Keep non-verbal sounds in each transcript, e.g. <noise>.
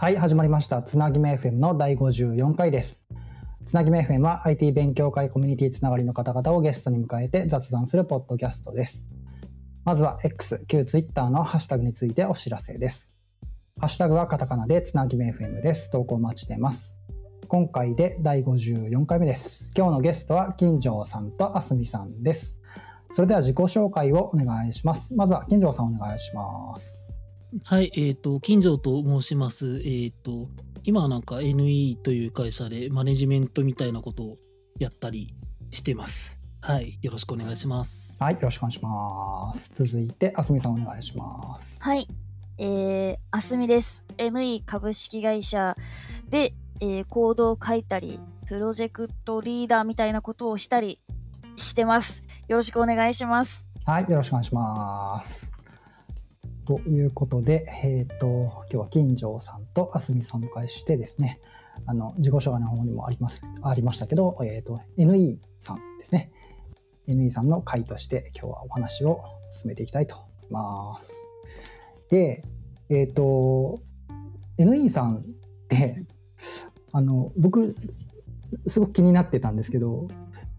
はい、始まりました。つなぎめ FM の第54回です。つなぎめ FM は IT 勉強会コミュニティつながりの方々をゲストに迎えて雑談するポッドキャストです。まずは X、旧 Twitter のハッシュタグについてお知らせです。ハッシュタグはカタカナでつなぎめ FM です。投稿お待ちてます。今回で第54回目です。今日のゲストは金城さんとあすみさんです。それでは自己紹介をお願いします。まずは金城さんお願いします。はい、えっ、と、金城と申します。えっ、と、今はなんか NE という会社でマネジメントみたいなことをやったりしてます。はい、よろしくお願いします。はい、よろしくお願いします。続いて、あすみさんお願いします。はい。えー、あすみです。NE 株式会社で、えー、コードを書いたり、プロジェクトリーダーみたいなことをしたりしてます。よろしくお願いします。はい、よろしくお願いします。ということで、えっ、と、今日は金城さんとあすみさんを迎えしてですね、あの、自己紹介の方にもあります、ありましたけど、えっ、と、NE さんですね。NE さんの会として今日はお話を進めていきたいと思います。で、えっ、と、NE さんって、あの、僕、すごく気になってたんですけど、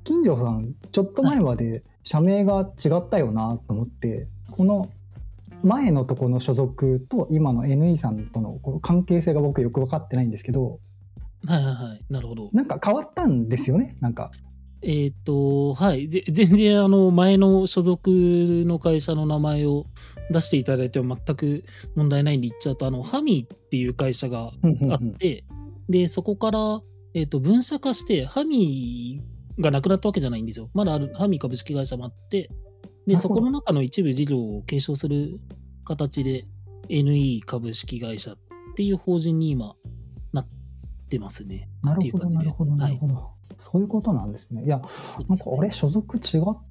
金城さん、ちょっと前まで社名が違ったよなと思って、この前のとこの所属と今の NE さんとのこの関係性が僕よく分かってないんですけど、はいはいはい、なるほど。なんか変わったんですよね、なんか。えっ、と、はい、ぜ全然あの、前の所属の会社の名前を出していただいても全く問題ないんで言っちゃうと、あの、ハミーっていう会社がうんうんうんあって、で、そこから、えっ、と、分社化して、ハミーがなくなったわけじゃないんですよ。まだある、ハミー株式会社もあって、で、そこの中の一部事業を継承する形で、NE 株式会社っていう法人に今、なってますね。なるほど、なるほど、なるほど。そういうことなんですね。いや、なんか俺所属違っ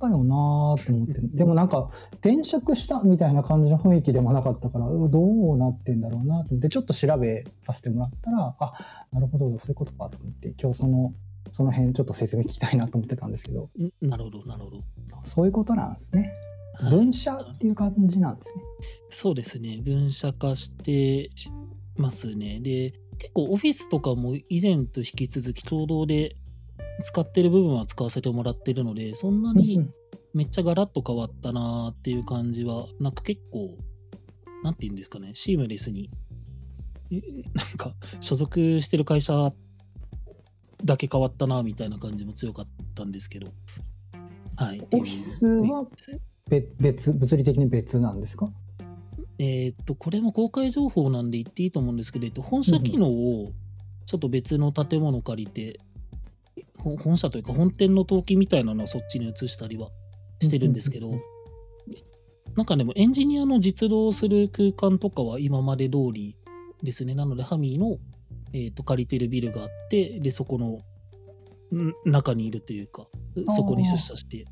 たよなーって思って、でもなんか転職したみたいな感じの雰囲気でもなかったから、うどうなってんだろうなと思って、ちょっと調べさせてもらったら、あ、なるほど、そういうことかと思って、今日その、その辺ちょっと説明聞きたいなと思ってたんですけど、んなるほど、なるほど。そういうことなんですね。はい分社っていう感じなんですね。そうですね。分社化してますね。で、結構オフィスとかも以前と引き続き共同で使ってる部分は使わせてもらってるので、そんなにんめっちゃガラッと変わったなーっていう感じは、なんか結構、なんて言うんですかね、シームレスに、えなんか所属してる会社だけ変わったなみたいな感じも強かったんですけど、はい。オフィスはべ別、物理的に別なんですか？えーっと、これも公開情報なんで言っていいと思うんですけど、えっと、本社機能をちょっと別の建物借りて、ほ本社というか本店の登記みたいなのはそっちに移したりはしてるんですけどうんうんうん、なんかでもエンジニアの実動する空間とかは今まで通りですね。なので、ハミーの、えーっと借りてるビルがあって、で、そこのん中にいるというか、そこに出社して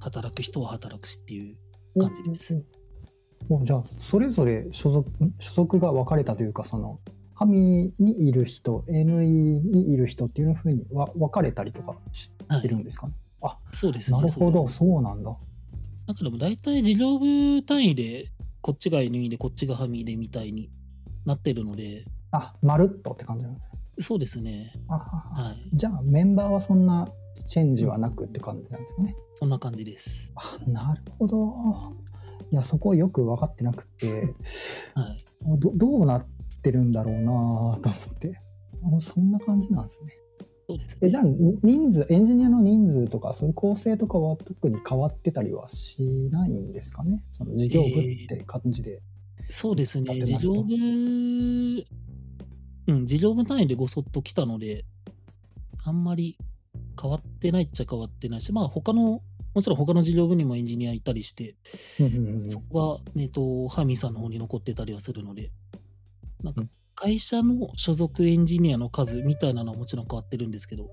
働く人は働くしっていう感じです。おじゃあそれぞれ所属ん所属が分かれたというかそのハミにいる人 NE にいる人っていうふうにわ分かれたりとかしてるんですかね、そうですね。なるほどそうですそうなんだ。なんかでも大体事業部単位でこっちが NE でこっちがハミでみたいになってるので、あまるっとって感じなんですねそうですね。あはははい。じゃあメンバーはそんなチェンジはなくって感じなんですかねそんな感じです。あなるほどいやそこよく分かってなくてはい。どどうなってるんだろうなと思ってあそんな感じなんですねそうですね。えじゃあ人数エンジニアの人数とかそういう構成とかは特に変わってたりはしないんですかね？その事業部って感じで、そうですね。事業部、うん、事業部単位でごそっと来たので、あんまり変わってないっちゃ変わってないし、まあ他の、もちろん他の事業部にもエンジニアいたりして、そこが、えっと、ハミさんの方に残ってたりはするので、なんかうん。会社の所属エンジニアの数みたいなのはもちろん変わってるんですけど、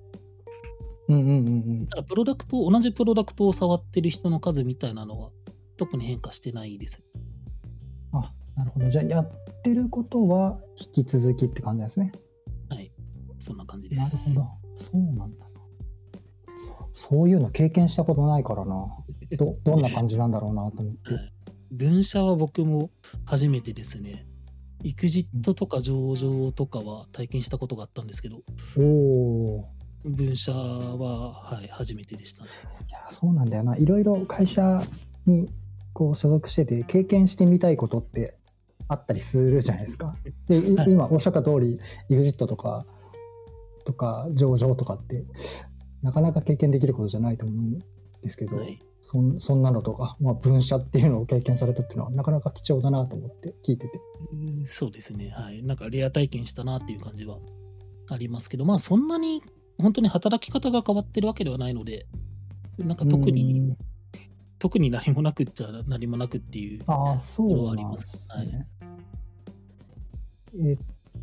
うんうんうんうん。ただプロダクト、同じプロダクトを触ってる人の数みたいなのは特に変化してないです。あなるほど。じゃあやってることは引き続きって感じですねはい。そんな感じでなるす。ほどそうなんだなそういうの経験したことないからなど <laughs> どんな感じなんだろうなと思って、はい分社は僕も初めてですね。エクジットとか上場とかは体験したことがあったんですけど、おお分社は、はい、初めてでしたね。いやそうなんだよないろいろ会社にこう所属してて経験してみたいことってあったりするじゃないですか。で今おっしゃった通り EXIT とかとか上場とかってなかなか経験できることじゃないと思うんですけど、はい。そんそんなのとか、まあ、分社っていうのを経験されたっていうのはなかなか貴重だなと思って聞いてて。うんそうですね。はい。なんかレア体験したなっていう感じはありますけど、まあそんなに本当に働き方が変わってるわけではないので、なんか特に、うん特に何もなくっちゃ何もなくっていう。ところはありますね。えっ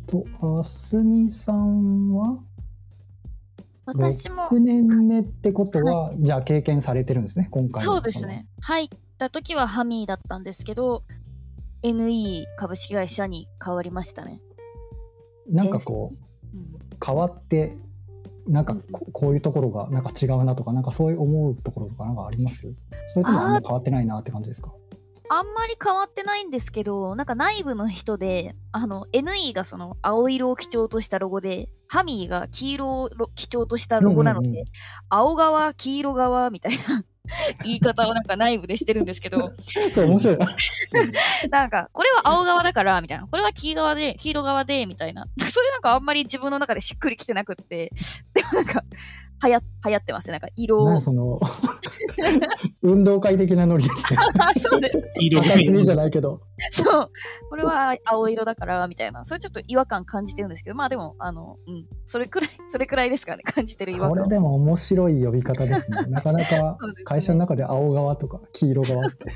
と、あすみさんは？私も6年目ってことは、じゃあ経験されてるんですね、今回のそうですね。入った時はハミーだったんですけど、NE 株式会社に変わりましたね。なんかこうんう、変わって、なんかここういうところがなんか違うなとか、なんかそういう思うところとかなんかあります？それともあんま変わってないなって感じですか？あんまり変わってないんですけど、なんか内部の人で、あの、NE がその青色を基調としたロゴで、ハミーが黄色を基調としたロゴなので、うんうんうん。青側、黄色側みたいな <laughs> 言い方をなんか内部でしてるんですけど、<laughs> そう、面白いな。<laughs> なんか、これは青側だから、みたいな。これは黄側で、黄色側で、みたいな。それなんかあんまり自分の中でしっくりきてなくって、でもなんか、流行流行ってますね。なんか色を。その、<laughs> 運動会的なノリですね。あ <laughs> そうです。色じゃないけど。そう。これは青色だから、みたいな。それちょっと違和感感じてるんですけど、まあでも、あの、うん。それくらい、それくらいですかね。感じてる違和感。これでも面白い呼び方ですね。なかなか <laughs> 会社の中で青側とか黄色側って。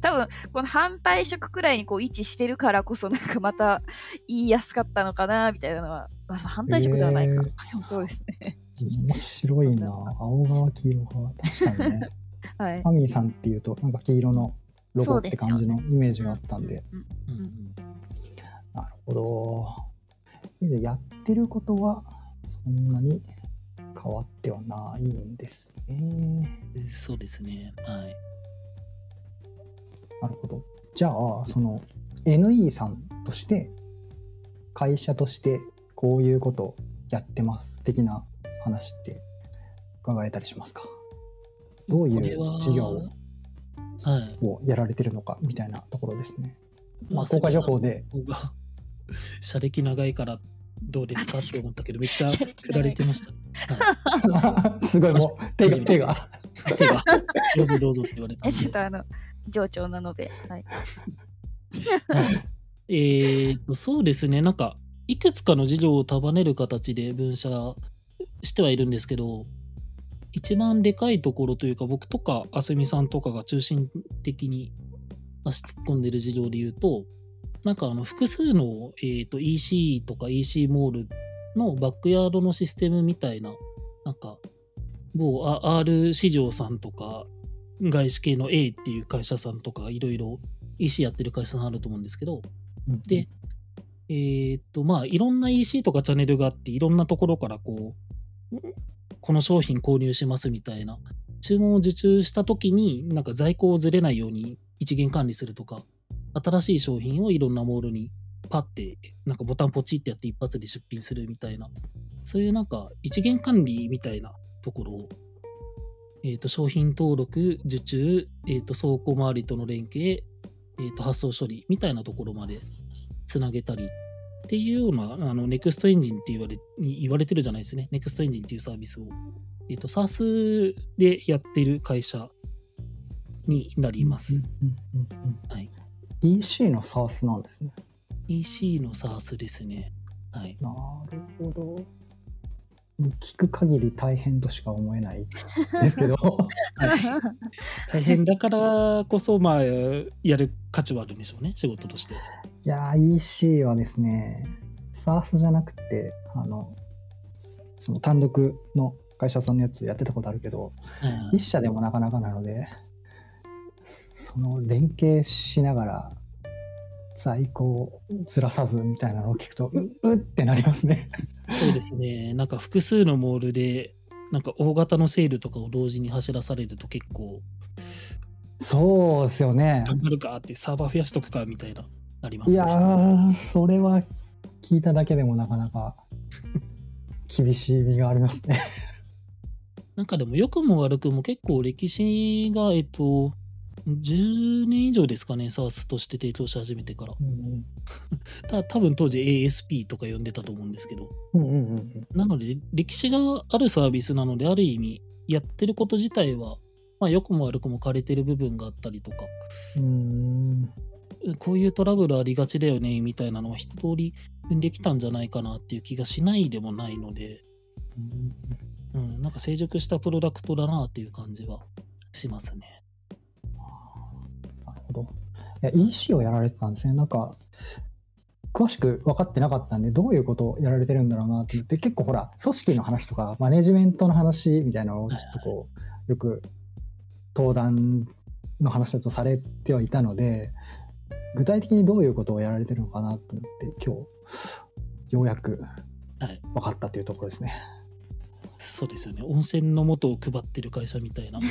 多分、この反対色くらいにこう位置してるからこそ、なんかまた言いやすかったのかな、みたいなのは。まあ、反対色ではないか。へーでもそうですね。面白いな青側黄色側。確かにね。<laughs> はいフ。ァミーさんっていうと、なんか黄色のロゴって感じのイメージがあったんで。うんうんうんなるほど。でやってることはそんなに変わってはないんですね。でそうですね。はい。なるほど。じゃあ、その NE さんとして、会社としてこういうことやってます的な話って伺えたりしますか？どういう事業はい。をやられてるのかみたいなところですね。まあ、まあ公開情報で、僕が社歴長いからどうですかって思ったけど、<laughs> めっちゃ振られてました。はすごいもう手が、手が。い、手が、どうぞどうぞって言われた <laughs> ちょっで。とあの、上長なので、はい。えーと、そうですね。なんか、いくつかの事業を束ねる形で分社してはいるんですけど、一番でかいところというか、僕とかあすみさんとかが中心的に足突っ込んでる事業で言うと、なんかあの複数の、えーと EC とか EC モールのバックヤードのシステムみたいな、なんか、某あ R 市場さんとか、外資系の A っていう会社さんとか、いろいろ EC やってる会社さんあると思うんですけど、で、えーっと、まあ、いろんな EC とかチャンネルがあって、いろんなところからこう、この商品購入しますみたいな、注文を受注したときに、なんか在庫をずれないように一元管理するとか、新しい商品をいろんなモールにパッて、なんかボタンポチってやって一発で出品するみたいな、そういうなんか一元管理みたいなところを、えーと、商品登録、受注、えーと、倉庫周りとの連携、えーと、発送処理みたいなところまでつなげたりっていうような、あの、ネクストエンジンって言われ、に言われてるじゃないですね。ネクストエンジンっていうサービスを、えっ、と、SARS でやってる会社になります。はい。EC の SARS なんですね。EC の SARS ですね。はい。なるほど。聞く限り大変としか思えない。<laughs> ですけど、大変だからこそ、まあ、やる価値はあるんでしょうね、仕事として。いやー、EC はですね、SARS じゃなくて、あの、その単独の会社さんのやつやってたことあるけど、うん。一社でもなかなかなので、その連携しながら在庫をずらさずみたいなのを聞くと、ううってなりますね。そうですね。なんか複数のモールで、なんか大型のセールとかを同時に走らされると結構、そうですよね。頑張るかってサーバー増やしとくかみたいないありますね。やー、それは聞いただけでもなかなか厳しい意味がありますね。なんかでも良くも悪くも結構歴史が、えっと、10年以上ですかね、SARS として提供し始めてから。うんた多分当時 ASP とか呼んでたと思うんですけど。うんうんうんなので、歴史があるサービスなので、ある意味、やってること自体は、まあ、良くも悪くも枯れてる部分があったりとか、うんこういうトラブルありがちだよね、みたいなのは一通り踏んできたんじゃないかなっていう気がしないでもないので、うん、なんか成熟したプロダクトだなっていう感じはしますね。ほど。いや、EC をやられてたんですね。なんか、詳しく分かってなかったんで、どういうことをやられてるんだろうなって言って、結構ほら、組織の話とか、マネジメントの話みたいなのをちょっとこう、よく登壇の話だとされてはいたので、具体的にどういうことをやられてるのかなと思って、今日、ようやくはい。分かったというところですね。そうですよね。温泉の素を配ってる会社みたいな。<laughs>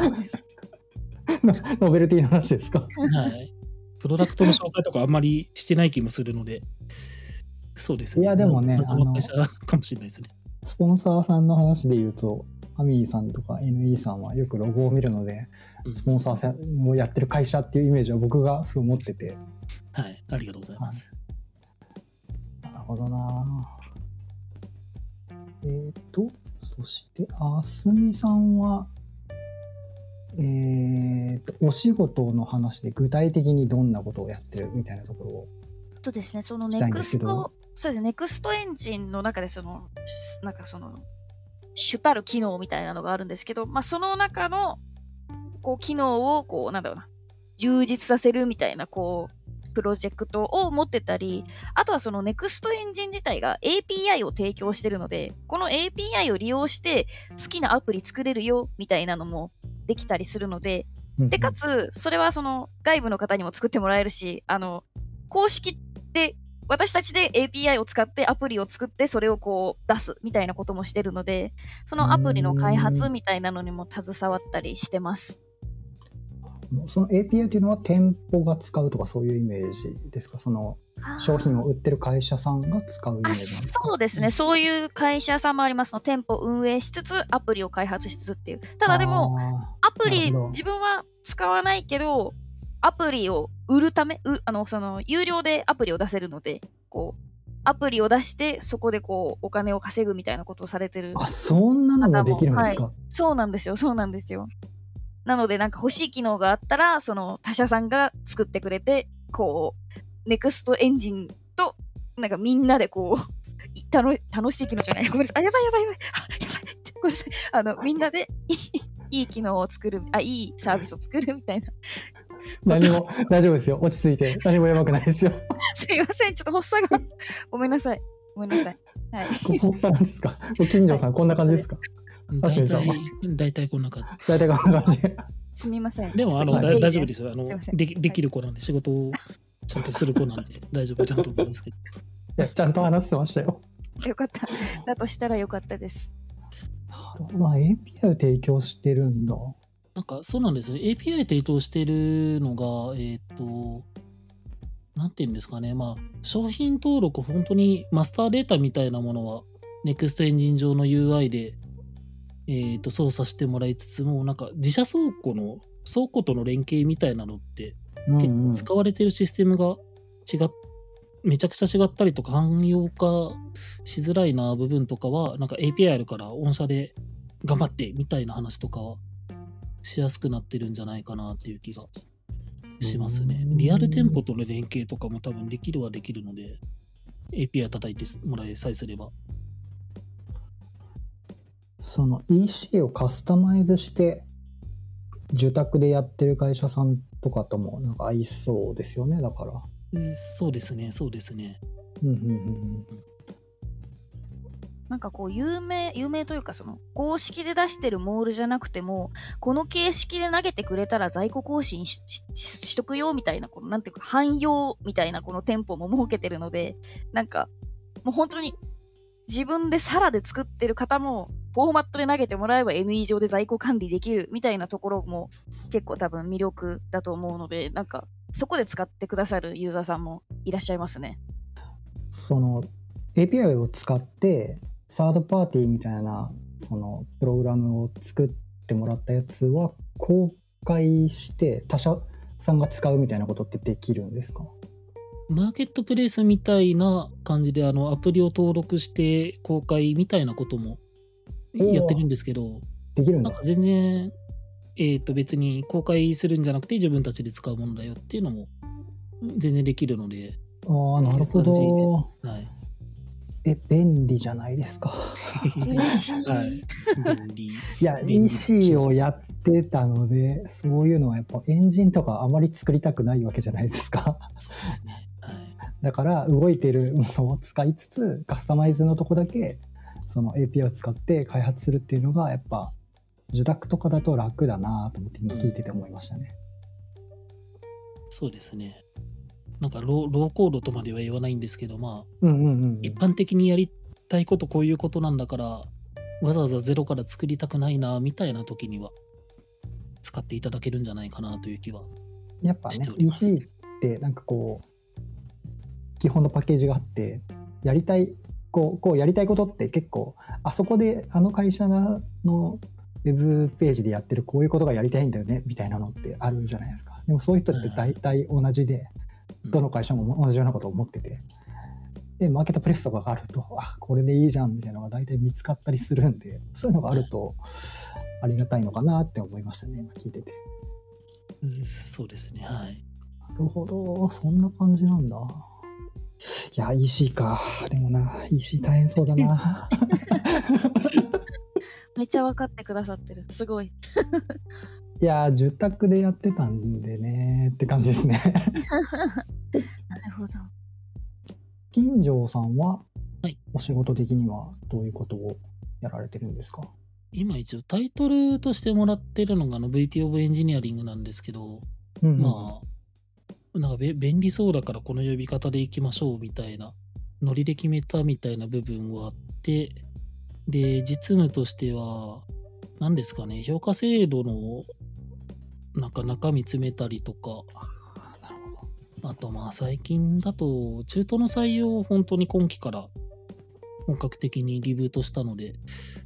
そうです。<laughs> ノベルティの話ですか？はい。プロダクトの紹介とかあんまりしてない気もするので、そうですね。いやでもねまの会社かもしれないですね。スポンサーさんの話で言うと、アミーさんとか NE さんはよくロゴを見るので、うんスポンサーさんをやってる会社っていうイメージは僕がすごい持ってて、はい。ありがとうございます。なるほどなえっ、と、そして、あすみさんは、えっ、と、お仕事の話で具体的にどんなことをやってるみたいなところを。とですね、そのネクスト、そうですね、ネクストエンジンの中でその、しなんかその、主たる機能みたいなのがあるんですけど、まあ、その中の、こう、機能を、こう、なんだろうな、充実させるみたいな、こう、プロジェクトを持ってたり、あとはそのネクストエンジン自体が API を提供してるので、この API を利用して好きなアプリ作れるよみたいなのもできたりするので、で、かつ、それはその外部の方にも作ってもらえるし、あの、公式で、私たちで API を使ってアプリを作ってそれをこう出すみたいなこともしてるので、そのアプリの開発みたいなのにも携わったりしてます。その API というのは店舗が使うとかそういうイメージですか？その商品を売ってる会社さんが使うイメーあジなんですか？そうですね、そういう会社さんもあります。の。店舗運営しつつ、アプリを開発しつつっていう。ただでも、あアプリ自分は使わないけどアプリを売るためうあのその有料でアプリを出せるのでこうアプリを出してそこでこうお金を稼ぐみたいなことをされてる。ーあ、そんなのができるんですか、そうなんですよ。そうなんですよなのでなんか欲しい機能があったらその他社さんが作ってくれてこうネクストエンジンとなんかみんなでこうい楽楽しい機能じゃない。ごめんなさい。あやばいやばいやばい。あやばい。ごめんなさい。あのみんなでいいいい機能を作るあいいサービスを作るみたいな。何も大丈夫ですよ。落ち着いて。何もやばくないですよ。<laughs> すいません。ちょっと発作が。ごめんなさい。ごめんなさい。はい。こんななんですか？金城さん、こんな感じですか？大体、大体こんな感大体こんな感じ。すみませんじ。でも、あの、大丈夫ですよ。あのでき、できる子なんで、仕事をちゃんとする子なんで、大丈夫だと思うんですけど。いや、ちゃんと話してましたよ。よかっただとしたらよかったですまあ、API を提供してるんだ。なんか、そうなんですよ。API 提供してるのが、えっ、と、なんていうんですかね。まあ、商品登録、本当にマスターデータみたいなものは、NEXT エンジン上の UI で、えっ、と、操作してもらいつつも、なんか、自社倉庫の、倉庫との連携みたいなのって、結構使われてるシステムが違っめちゃくちゃ違ったりとか汎用化しづらいな部分とかはなんか API あるから御社で頑張ってみたいな話とかはしやすくなってるんじゃないかなっていう気がしますね。うん。リアル店舗との連携とかも多分できるはできるので API 叩いてもらえさえすればその EC をカスタマイズして、受託でやってる会社さんとかともなんか合いそうですよね、だから。うんそうですねそうですねうんうんうんなんかこう有名有名というかその公式で出してるモールじゃなくてもこの形式で投げてくれたら在庫更新ししししとくよみたいなこのなんていうか汎用みたいなこの店舗も設けてるのでなんかもう本当に自分でサラで作ってる方もフォーマットで投げてもらえば NE 上で在庫管理できるみたいなところも結構多分魅力だと思うので、なんかそこで使ってくださるユーザーさんもいらっしゃいますね。その API を使ってサードパーティーみたいなそのプログラムを作ってもらったやつは公開して他社さんが使うみたいなことってできるんですか？マーケットプレイスみたいな感じであのアプリを登録して公開みたいなこともやってるんですけど、できるんだなんか全然、えー、と別に公開するんじゃなくて自分たちで使うものだよっていうのも全然できるので、ああなるほどはい。え便利じゃないですか？嬉しい。はい。便利。いや便利 EC をやってたのでそういうのはやっぱエンジンとかあまり作りたくないわけじゃないですかそうですね。はい。だから動いてるものを使いつつカスタマイズのとこだけその API を使って開発するっていうのがやっぱ受託とかだと楽だなと思って今聞いてて思いましたね。そうですね。なんかローローコードとまでは言わないんですけど、まあ、うんうんうん一般的にやりたいことこういうことなんだから、わざわざゼロから作りたくないな、みたいな時には、使っていただけるんじゃないかなという気は。やっぱね EC ってなんかこう基本のパッケージがあってやりたいこうこうやりたいことって結構あそこであの会社のウェブページでやってるこういうことがやりたいんだよねみたいなのってあるじゃないですかでもそういう人って大体同じでうんどの会社も同じようなことを思っててでマーケットプレスとかがあるとあこれでいいじゃんみたいなのが大体見つかったりするんでそういうのがあるとありがたいのかなって思いましたね今聞いてて。うんそうですね。はい。なるほど、そんな感じなんだ。いや、EC か。でもな、EC 大変そうだな。<laughs> めっちゃ分かってくださってる。すごい。<laughs> いや、受託でやってたんでね、って感じですね。<laughs> なるほど。金城さんは、はいお仕事的にはどういうことをやられてるんですか？今一応タイトルとしてもらってるのがあの VP of エンジニアリングなんですけど、うんうんまあ、なんかべ便利そうだからこの呼び方でいきましょうみたいな、ノリで決めたみたいな部分はあって、で、実務としては、何ですかね、評価制度のなんか中身詰めたりとか、あとまあ最近だと中途の採用を本当に今期から本格的にリブートしたので、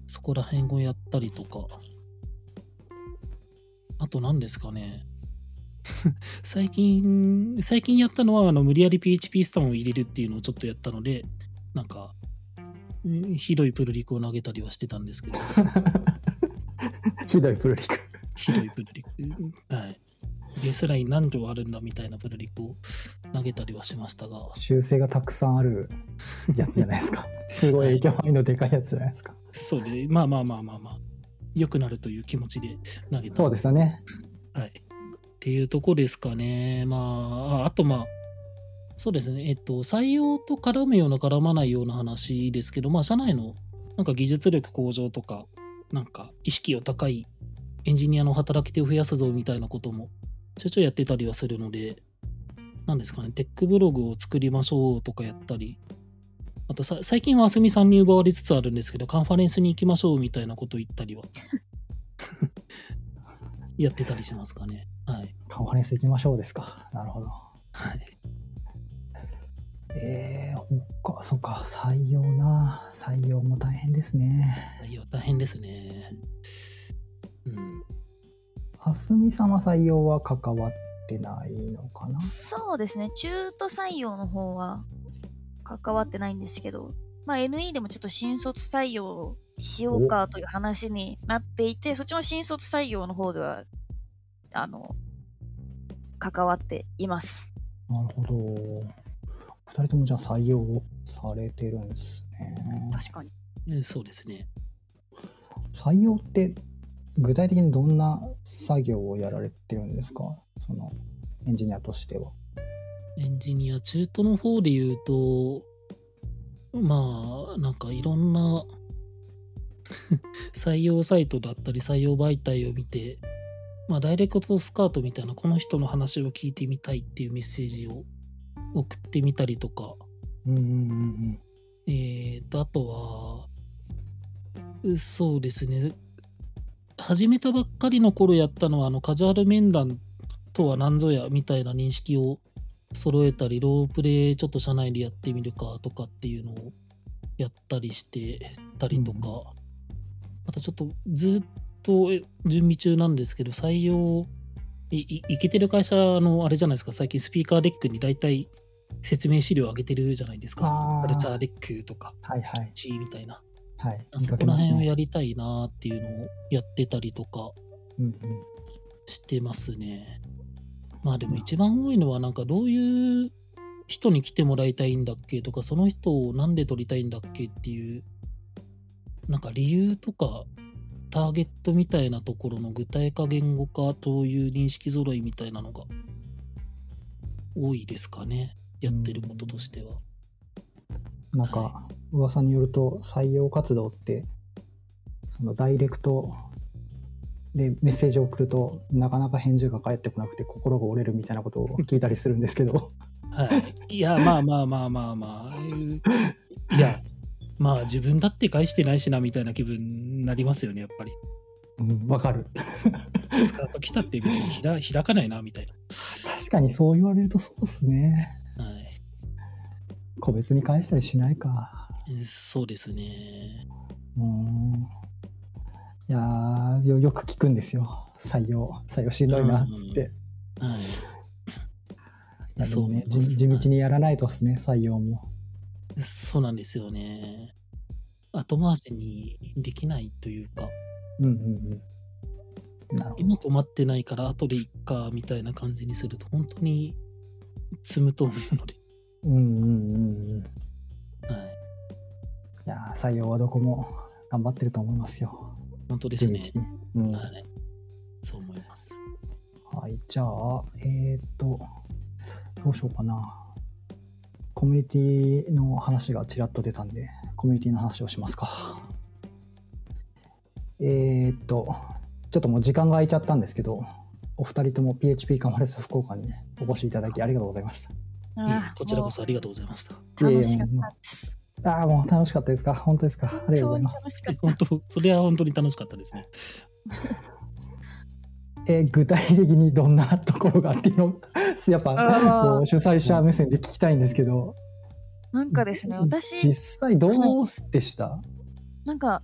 そこら辺をやったりとか、あと何ですかね。<laughs> 最近、最近やったのはあの無理やり PHP スタンを入れるっていうのをちょっとやったので、なんか、うんひどいプルリクを投げたりはしてたんですけど、<laughs> ひどいプルリク。ひどいプルリク。はい。ベースライン何条あるんだみたいなプルリクを投げたりはしましたが、修正がたくさんあるやつじゃないですか。<laughs> すごい影響範囲のでかいやつじゃないですか。そうで、まあまあまあまあまあ、良くなるという気持ちで投げた。そうですよね。はい。っていうとこですかね。まあ、ああとまあ、そうですね。えっと、採用と絡むような絡まないような話ですけど、まあ、社内のなんか技術力向上とか、なんか意識を高いエンジニアの働き手を増やすぞみたいなこともちょいちょいやってたりはするので、なんですかね、テックブログを作りましょうとかやったり、あとさ最近はあすみさんに奪われつつあるんですけど、カンファレンスに行きましょうみたいなこと言ったりは <laughs> やってたりしますかね。はい。カンファレンス行きましょうですか。なるほど。はい。えー、ほか、そっか、採用な。採用も大変ですね。いや、大変ですね。うん。あすみさんは採用は関わってないのかな？そうですね。中途採用の方は関わってないんですけど、まあ NE でもちょっと新卒採用しようかという話になっていて、そっちの新卒採用の方では、あの、関わっています。なるほど。二人ともじゃあ採用されてるんですね。確かに。えそうですね。採用って具体的にどんな作業をやられてるんですか？そのエンジニアとしては。エンジニア、中途の方で言うと、まあ、なんかいろんな <laughs> 採用サイトだったり採用媒体を見て、まあ、ダイレクトスカートみたいな、この人の話を聞いてみたいっていうメッセージを送ってみたりとか、うんうんうんえーと、あとは、うそうですね。始めたばっかりの頃やったのは、あの、カジュアル面談とは何ぞやみたいな認識を揃えたり、ロープでちょっと社内でやってみるかとかっていうのをやったりしてたりとか、うん。あとちょっとずっと準備中なんですけど、採用、いいいけてる会社のあれじゃないですか、最近 Speaker Deck に大体説明資料上げてるじゃないですか。 culture deck とか、はいはい。チーみたいな。はい。見そこら。辺をやりたいなっていうのをやってたりとかうんうん。してますね。まあでも一番多いのはなんかどういう人に来てもらいたいんだっけとかその人をなんで採りたいんだっけっていうなんか理由とかターゲットみたいなところの具体化言語化という認識揃いみたいなのが多いですかねやってることとしては。なんか、噂によると、採用活動って、そのダイレクトでメッセージを送ると、なかなか返事が返ってこなくて、心が折れるみたいなことを聞いたりするんですけど、はい。いや、まあまあまあまあまあ。いや、まあ自分だって返してないしなみたいな気分になりますよね、やっぱり。うん、わかる。スカート来たって別に開 <laughs> 開かないなみたい確かにそう言われるとそうですね。な。はい。個別に返したりしないか。えそうですね。うーん。いやーよ、よく聞くんですよ。採用、採用しんどいな、っつって。はい。いやでもねそう思います地地道にやらないとですね、採用も。そうなんですよね。後回しにできないというか、うんうんうん。なるほど。今困ってないから後でいっかみたいな感じにすると本当に積むと思うので。うんうんうんうん。いはい。やー、採用はどこも頑張ってると思いますよ。本当ですね。うん。はい。そう思います。はい、じゃあ、えーっと、どうしようかな。コミュニティの話がちらっと出たんで、コミュニティの話をしますか。えーっと、ちょっともう時間が空いちゃったんですけど、お二人とも PHP カンファレンス福岡にね、お越しいただきありがとうございました。こちらこそありがとうございました。もう楽しかったです。ああ、もう楽しかったですか？本当ですか？ありがとうございます。本当、それは本当に楽しかったですね。えー具体的にどんなところがっていうの？を <laughs> やっぱ主催者目線で聞きたいんですけど、た。なんかですね、私、実際どうでした、なんか、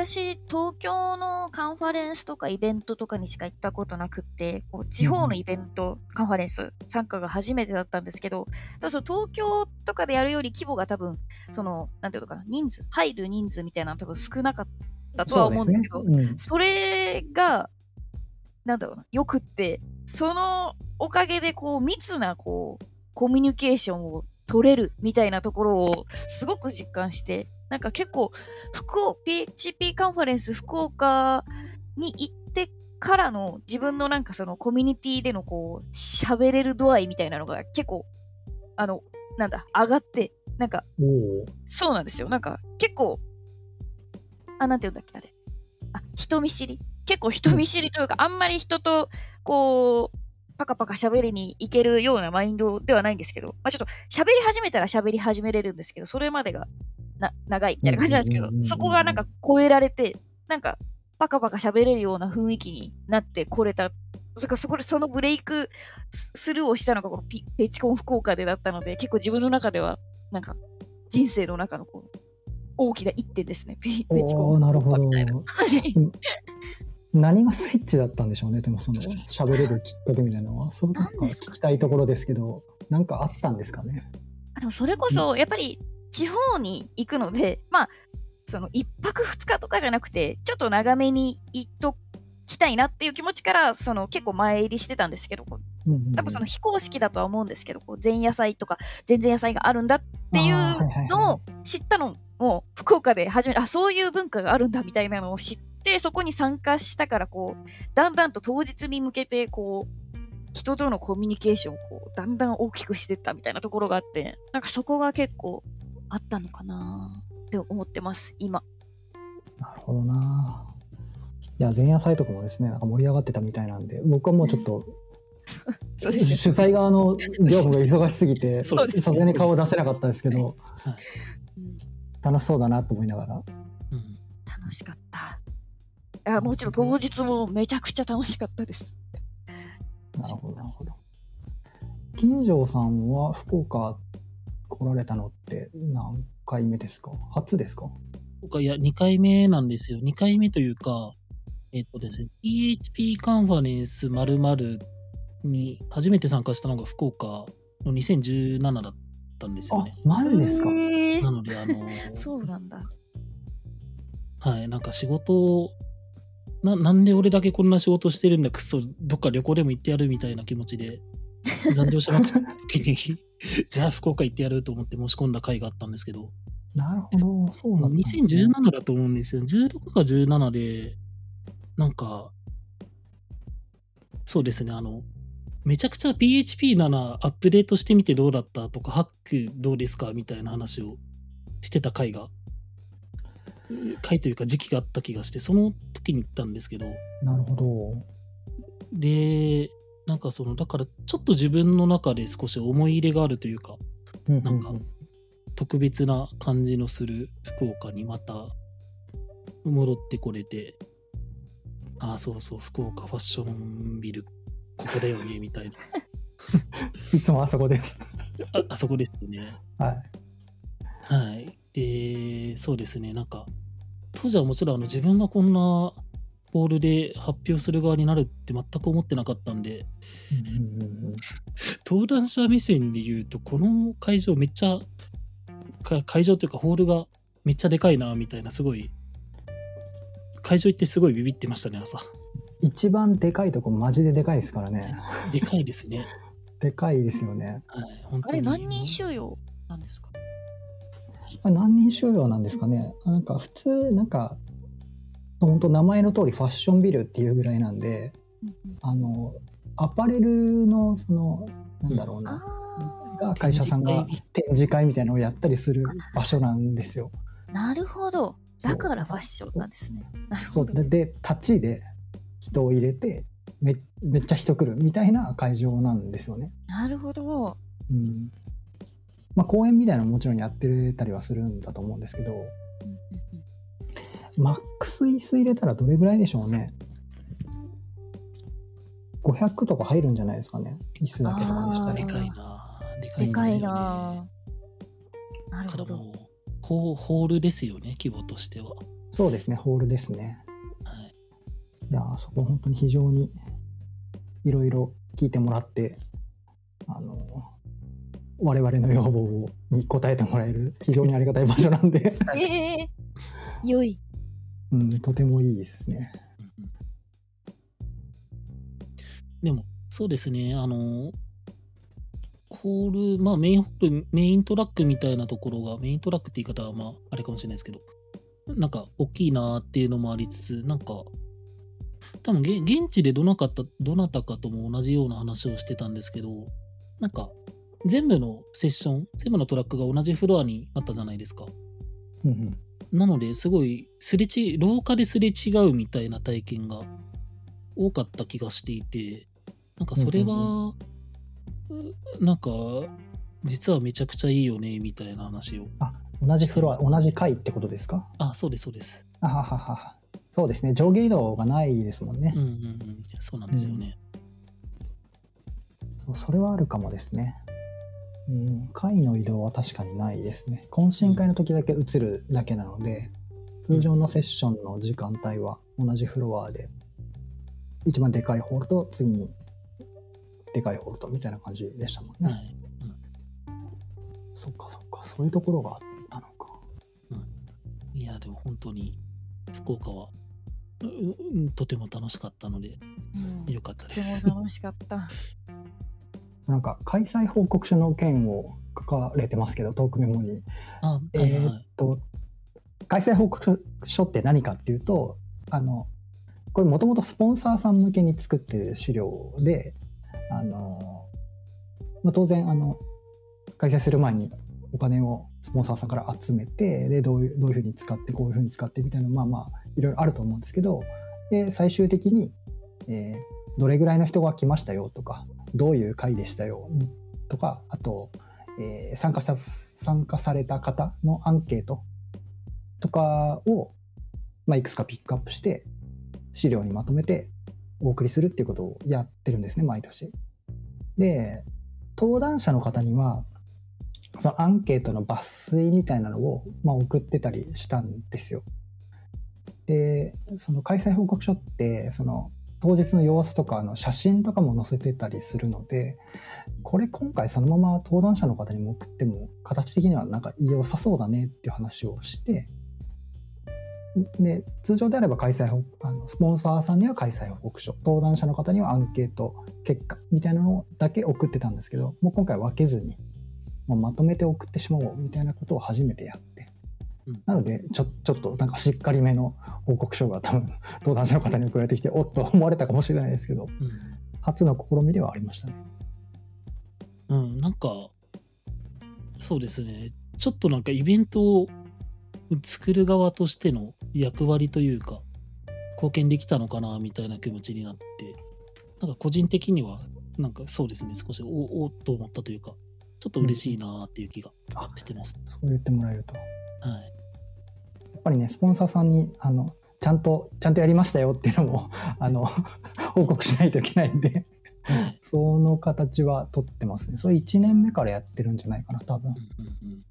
私、東京のカンファレンスとかイベントとかにしか行ったことなくって、こう地方のイベント、カンファレンス参加が初めてだったんですけど、ただその東京とかでやるより規模が多分、その、なんていうのかな、人数、入る人数みたいなの多分少なかったとは思うんですけど、そうですね。それが、なんだろうな、よくって、そのおかげで、こう、密な、こう、コミュニケーションを取れるみたいなところを、すごく実感して、なんか結構、福岡、PHP カンファレンス福岡に行ってからの自分のなんかそのコミュニティでのこう、喋れる度合いみたいなのが結構、あの、なんだ、上がって、なんか、そうなんですよ。なんか、結構、あ、なんて言うんだっけ、あれ。あ、人見知り結構人見知りというか、あんまり人と、こう、パカパカ喋りに行けるようなマインドではないんですけど、まあちょっと喋り始めたら喋り始めれるんですけど、それまでがな長いみたいな感じなんですけどそこがなんか超えられて、なんか、パカパカ喋れるような雰囲気になってこれた。それからそこでそのブレイクススルーをしたのがこのピペチコン福岡でだったので、結構自分の中では、なんか、人生の中のこう大きな一点ですね。ペペチコンおーなるほどみたいな。<laughs> はい何がスイッチだったんでしょうねでもその <laughs> 喋れるきっかけみたいなのは。そうなんか聞きたいところですけどなんかあったんですかね？あでもそれこそ、やっぱり地方に行くので、まあ、その一泊二日とかじゃなくて、ちょっと長めに行っときたいなっていう気持ちから、その結構前入りしてたんですけど、多分その非公式だとは思うんですけど、こう前夜祭とか全然野菜があるんだっていうのを知ったのも福岡で初めてあそういう文化があるんだみたいなのを知ってそこに参加したからこうだんだんと当日に向けてこう人とのコミュニケーションをこうだんだん大きくしていったみたいなところがあってなんかそこが結構あったのかなって思ってます今。なるほどな。いや前夜祭とかもですねなんか盛り上がってたみたいなんで僕はもうちょっと <laughs> そうです主催側の業務が忙しすぎて <laughs> そうですね。さすがに顔を出せなかったですけどうん楽しそうだなと思いながら。うん。楽しかった。あもちろん当日もめちゃくちゃ楽しかったです。なるほど、なるほど。金城さんは福岡来られたのって何回目ですか？初ですか？いや、2回目なんですよ。2回目というか、えっとですね、PHP カンファレンス〇〇に初めて参加したのが福岡の2017だったんですよあね。、マジですか？なので、あの、<laughs> そうなんだ。はい、なんか仕事を、ななんで俺だけこんな仕事してるんだ、くっそ、どっか旅行でも行ってやるみたいな気持ちで、残業しまくった時に、<laughs> じゃあ福岡行ってやると思って申し込んだ回があったんですけど、なるほど、そうなんです、ね。2017だと思うんですよ。16か17で、なんか、そうですね、あの、めちゃくちゃ PHP7 アップデートしてみてどうだったとか、ハックどうですかみたいな話をしてた回が、回というか時期があった気がして、その時に行ったんですけど、なるほど。で、なんかその、だからちょっと自分の中で少し思い入れがあるというか、うんなんかうう特別な感じのする福岡にまた戻ってこれて、ああ、そうそう、福岡ファッションビル、ここだよね、<laughs> みたいな。いつもあそこです。ああそこですよね。はい。はい。で、そうですね、なんか、当時はもちろんあの自分がこんなホールで発表する側になるって全く思ってなかったんで、登壇者目線で言うと、この会場めっちゃ、か会場というかホールがめっちゃでかいな、みたいな、すごい、会場行ってすごいビビってましたね、朝。一番でかいとこマジででかいですからね。でかいですね。<laughs> でかいですよね。はい、本あれ当に。何人収容なんですか？あ何人収容なんですかね。あなんか普通、なんか、本当名前の通りファッションビルっていうぐらいなんで、うんうんあの、アパレルの、その、なんだろうな、あが会社さんが展示会みたいなのをやったりする場所なんですよ。あ、なるほど。だからファッションなんですね。そうでで立ちで人を入れてめめっちゃ人来るみたいな会場なんですよね。なるほど。うんまあ、公演みたいなのももちろんやってたりはするんだと思うんですけどマックス椅子入れたらどれぐらいでしょうね？500とか入るんじゃないですかね？椅子だけとかにしたらでかいなでかいでかいんですよね。なぁ。なるほど。だからもう？ホーホールですよね、規模としては。そうですねホールですねはい、いやーそこ本当に非常にいろいろ聞いてもらってあの我々の要望に応えてもらえる非常にありがたい場所なんで、ええ良い。うん、とてもいいですね。でも、そうですね、あの、ホール、まあメインホール、メイントラックみたいなところが、メイントラックって言い方はまああれかもしれないですけど、なんか大きいなーっていうのもありつつ、なんか、多分げ現地でどなかった、どなたかとも同じような話をしてたんですけど、なんか、全部のセッション、全部のトラックが同じフロアにあったじゃないですか。うんうんなので、すごい、すれち、廊下ですれ違うみたいな体験が多かった気がしていて、なんかそれは、うなんか、実はめちゃくちゃいいよね、みたいな話を。同じフロア同じ階ってことですか？あ、そうです、そうです。あははははそうですね上下移動がないですもんねうん、うんうん。そうなんですよね。そうそれはあるかもですね。うん、階の移動は確かにないですね。懇親会の時だけ映るだけなので、通常のセッションの時間帯は同じフロアで、一番でかいホールと次にでかいホールとみたいな感じでしたもんね。はい。そっかそっか、そういうところがあったのか。いや、でも本当に、福岡は、ううんとても楽しかったので、うんよかったで。ですも楽しかった。なんか開催報告書の件を書かれてますけど、トークメモに。えーはい。っと、開催報告書って何かっていうと、あの、これもともとスポンサーさん向けに作ってる資料で、あの、まあ、当然、あの、開催する前にお金をスポンサーさんから集めて、で、どういう、どういうふうに使って、こういうふうに使ってみたいな、まあまあ、いろいろあると思うんですけど、で、最終的に、えーどれぐらいの人が来ましたよとか、どういう会でしたよとか、あと、えー参加した、参加された方のアンケートとかを、まあ、いくつかピックアップして、資料にまとめてお送りするっていうことをやってるんですね、毎年。で、登壇者の方には、そのアンケートの抜粋みたいなのを、まあ、送ってたりしたんですよ。で、その開催報告書って、その当日の様子とかの写真とかも載せてたりするので、これ今回そのまま登壇者の方にも送っても、形的にはなんか良さそうだねっていう話をして、で、通常であれば開催あの、スポンサーさんには開催報告書、登壇者の方にはアンケート結果みたいなのだけ送ってたんですけど、もう今回分けずに、もうまとめて送ってしまおうみたいなことを初めてやっ、なのでちょちょっとなんかしっかりめの報告書が多分登壇者の方に送られてきておっと思われたかもしれないですけどうん初の試みではありましたね。うん、なんか、そうですね。ちょっとなんかイベントを作る側としての役割というか、貢献できたのかなみたいな気持ちになって、なんか個人的には、なんかそうですね、少しおおっと思ったというか、ちょっと嬉しいなっていう気があしてます。そう言ってもらえると。はい。やっぱりね、スポンサーさんに、あの、ちゃんと、ちゃんとやりましたよっていうのも、<laughs> あの、報告しないといけないんで、はい。その形は取ってますね。それ1年目からやってるんじゃないかな、多分。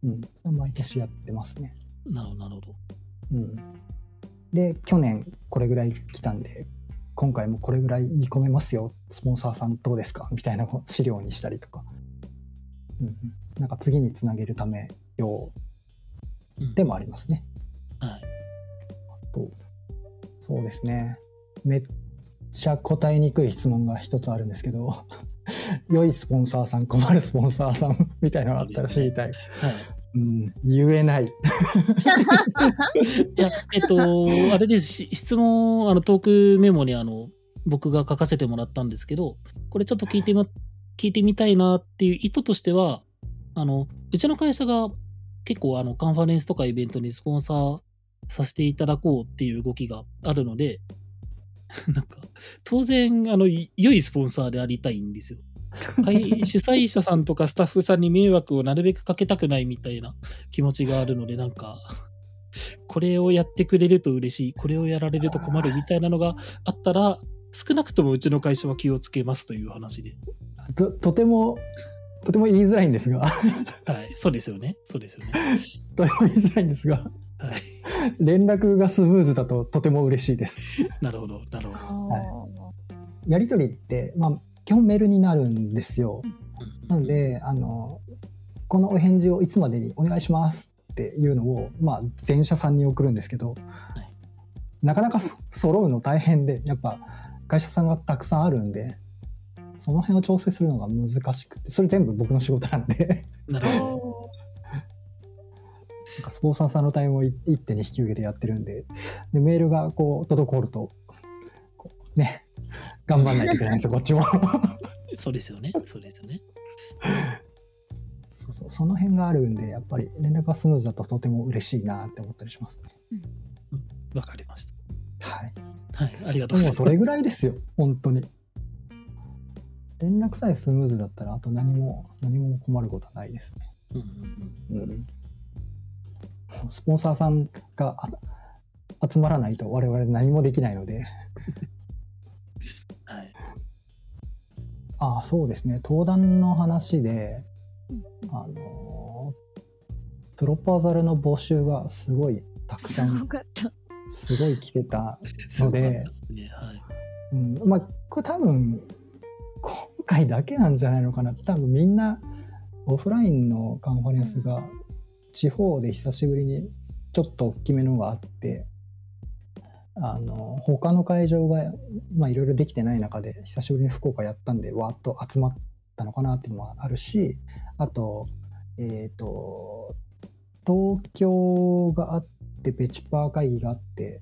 うんうん毎年やってますね。うん。なるほど、なるほど。うん。で、去年これぐらい来たんで、今回もこれぐらい見込めますよ、スポンサーさんどうですか？みたいな資料にしたりとか。うんうん。なんか次につなげるため用うんでもありますね。はい。とそうですね。めっちゃ答えにくい質問が一つあるんですけど <laughs> 良いスポンサーさん困るスポンサーさんみたいなのがあったら知りたい、はい。うん、言えない。<laughs> いや、えっと、あれです。し、質問、あの、トークメモに、あの、僕が書かせてもらったんですけど、これちょっと聞いてみ、聞いてみたいなっていう意図としては、あの、うちの会社が結構、あの、カンファレンスとかイベントにスポンサーさせていただこうっていう動きがあるので、<laughs> なんか、当然、あの、い良いスポンサーでありたいんですよ。会 <laughs> 主催者さんとかスタッフさんに迷惑をなるべくかけたくないみたいな気持ちがあるので、なんか、これをやってくれると嬉しい、これをやられると困るみたいなのがあったら、少なくともうちの会社は気をつけますという話で。ととてもとても言いづらいんですがはい、そうですよね。そうですよね。<laughs> とても言いづらいんですがはい。連絡がスムーズだととても嬉しいです。なるほど、なるほど。やり取りって、まあ、基本メールになるんですよ。うん。なので、あの、このお返事をいつまでにお願いしますっていうのを、まあ、全社さんに送るんですけど、い。なかなかそ揃うの大変で、やっぱ会社さんがたくさんあるんで、その辺を調整するのが難しくて、それ全部僕の仕事なんで、なるほど。なんかスポンサーさんのタイムを一一手に引き受けてやってるんで、でメールがこう滞ると、こうね、頑張んないといけないんですよ、<laughs> こっちも。そうですよね。そうですよね。そうそう、その辺があるんで、やっぱり連絡がスムーズだととても嬉しいなって思ったりしますね。わかりました。はい。はい、ありがとうございます。もうそれぐらいですよ、本当に。連絡さえスムーズだったら、あと何も、何も困ることはないですね。うんうんうんうん。スポンサーさんがあ集まらないと我々何もできないので、<laughs> はい。ああ、そうですね、登壇の話で、うん。あのープロポーザルの募集がすごいたくさすごん、かった。すごい来てたそうでね、はい。うん、まあこれ多分今回だけなんじゃないのかな。多分みんなオフラインのカンファレンスが地方で久しぶりにちょっと大きめのがあってあの他の会場がいろいろできてない中で久しぶりに福岡やったんでわーっと集まったのかなっていうのもあるしあとえっ、と東京があってペチパー会議があって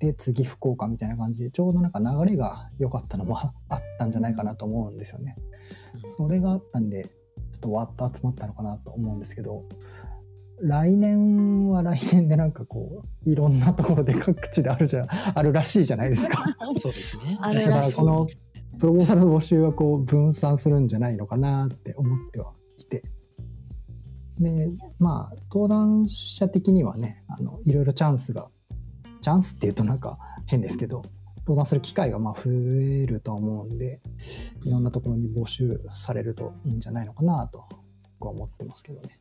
で次福岡みたいな感じでちょうどなんか流れが良かったのもあったんじゃないかなと思うんですよね。それがあったんでちょっとわっと集まったのかなと思うんですけど来年は来年でなんかこういろんなところで各地であるじゃ <laughs> あるらしいじゃないですか。そうですね。あるらしいだからこのプロポーザルの募集はこう分散するんじゃないのかなって思ってはいて。で、まあ、登壇者的にはね、あの、いろいろチャンスがチャンスっていうとなんか変ですけど、登壇する機会がまあ増えると思うんで、いろんなところに募集されるといいんじゃないのかなと、僕は思ってますけどね。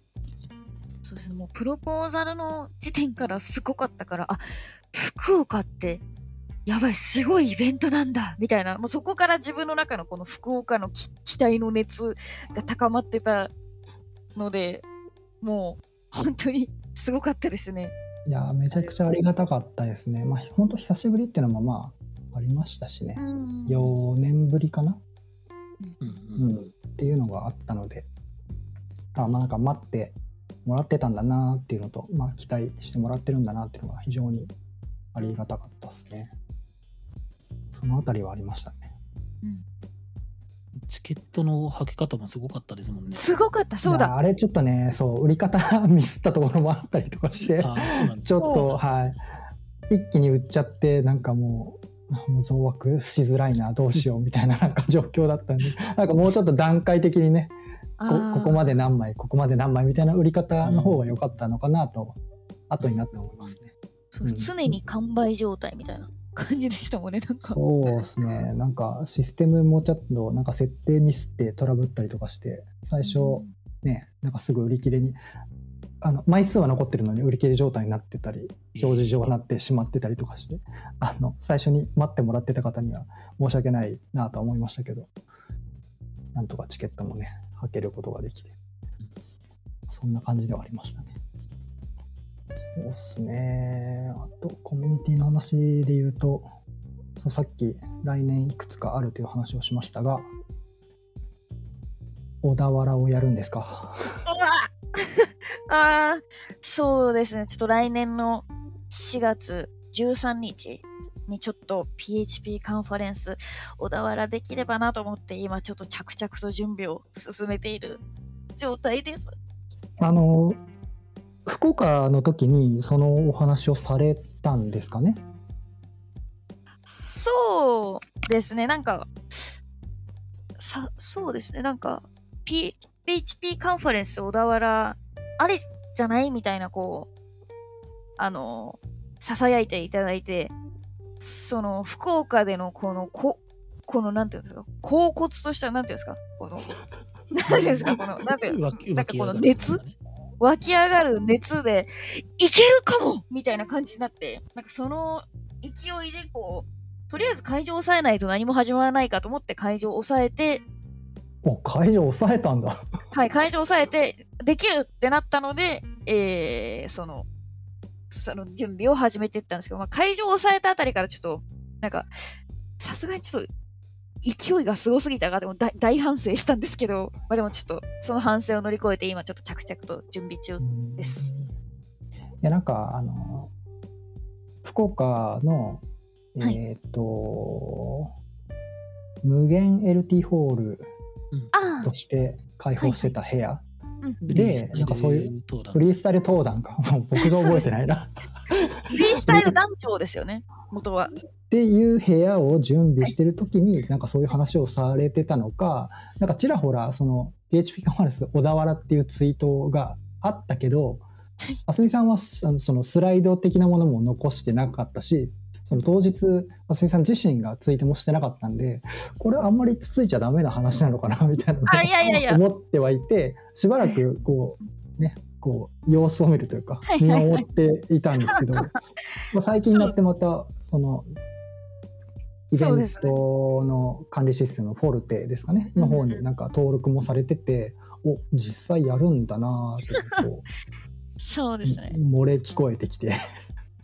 そうですね、もうプロポーザルの時点からすごかったから、あ福岡ってやばい、すごいイベントなんだみたいな、もうそこから自分の中のこの福岡のき期待の熱が高まってたので、もう本当にすごかったですね。いやー、めちゃくちゃありがたかったですね。まあ、本当久しぶりっていうのもまあ、ありましたしね。うん。4年ぶりかな？うんうん。うん。っていうのがあったので、あまあなんか待ってもらってたんだなっていうのと、まあ期待してもらってるんだなっていうのが非常にありがたかったですね。そのあたりはありましたね。うんチケットの履け方もすごかったですもんね。すごかった、そうだ。あれちょっとね、そう、売り方ミスったところもあったりとかして、<laughs> ちょっと、はい。一気に売っちゃって、なんかもう、もう増枠しづらいな、どうしようみたいななんか状況だったんで、なんかもうちょっと段階的にね、こここまで何枚、ここまで何枚みたいな売り方の方が良かったのかなと、後になって思いますね。そううん常に完売状態みたいな感じでしたもんね、なんか。そうですね。なんかシステムもちょっとなんか設定ミスってトラブったりとかして、最初ね、なんかすぐ売り切れに、あの枚数は残ってるのに売り切れ状態になってたり、表示上になってしまってたりとかして、あの最初に待ってもらってた方には申し訳ないなとは思いましたけど、なんとかチケットもね、履けることができて、そんな感じではありましたね。そうですね。あと、コミュニティの話で言うと、そうさっき来年いくつかあるという話をしましたが、小田原をやるんですか？<laughs> ああ、そうですね。ちょっと来年の4月13日にちょっと PHP カンファレンス小田原できればなと思って今ちょっと着々と準備を進めている状態です。あの、福岡の時にそのお話をされたんですかね？そうですね。なんか、さ、そうですね。なんか、P、PHP カンファレンス小田原あれじゃない？みたいな、こう、あの、囁いていただいて、その、福岡でのこの、こ、この、なんていうんですか、恍惚とした、なんていうんですか、この、なんていうんですか、この、なんていうなんかこの熱？湧き上がる熱で、いけるかも！みたいな感じになって、なんかその勢いでこう、とりあえず会場を抑えないと何も始まらないかと思って会場を抑えて、お、会場抑えたんだ。はい、会場を抑えて、できるってなったので、えー、その、その準備を始めていったんですけど、まあ、会場を抑えたあたりからちょっと、なんか、さすがにちょっと、勢いがすごすぎたが、でも大大反省したんですけど、まあでもちょっと、その反省を乗り越えて、今ちょっと着々と準備中。ですいや、なんか、あの、福岡の、はいえっ、と、無限 LT ホールあとして開放してた部屋。でなんかそういうフリースタイル登壇か。も <laughs> う僕が覚えてないな。フリースタイル団長ですよね、<laughs> 元は。っていう部屋を準備してる時に、なんかそういう話をされてたのか、なんかちらほら、その PHP カンファレンス小田原っていうツイートがあったけど、<laughs> あすみさんはあのそのスライド的なものも残してなかったし、その当日、あすみさん自身がツイートもしてなかったんで、これあんまりつついちゃダメな話なのかな、みたいなのいやいやいや。思ってはいて、しばらくこう、ね、こう、様子を見るというかはい、見守っていたんですけど、<laughs> まあ最近になってまた、その、イベントの管理システム、フォルテですかね、の方になんか登録もされてて、お、実際やるんだなぁと、こ <laughs> そうですねう、。漏れ聞こえてきて、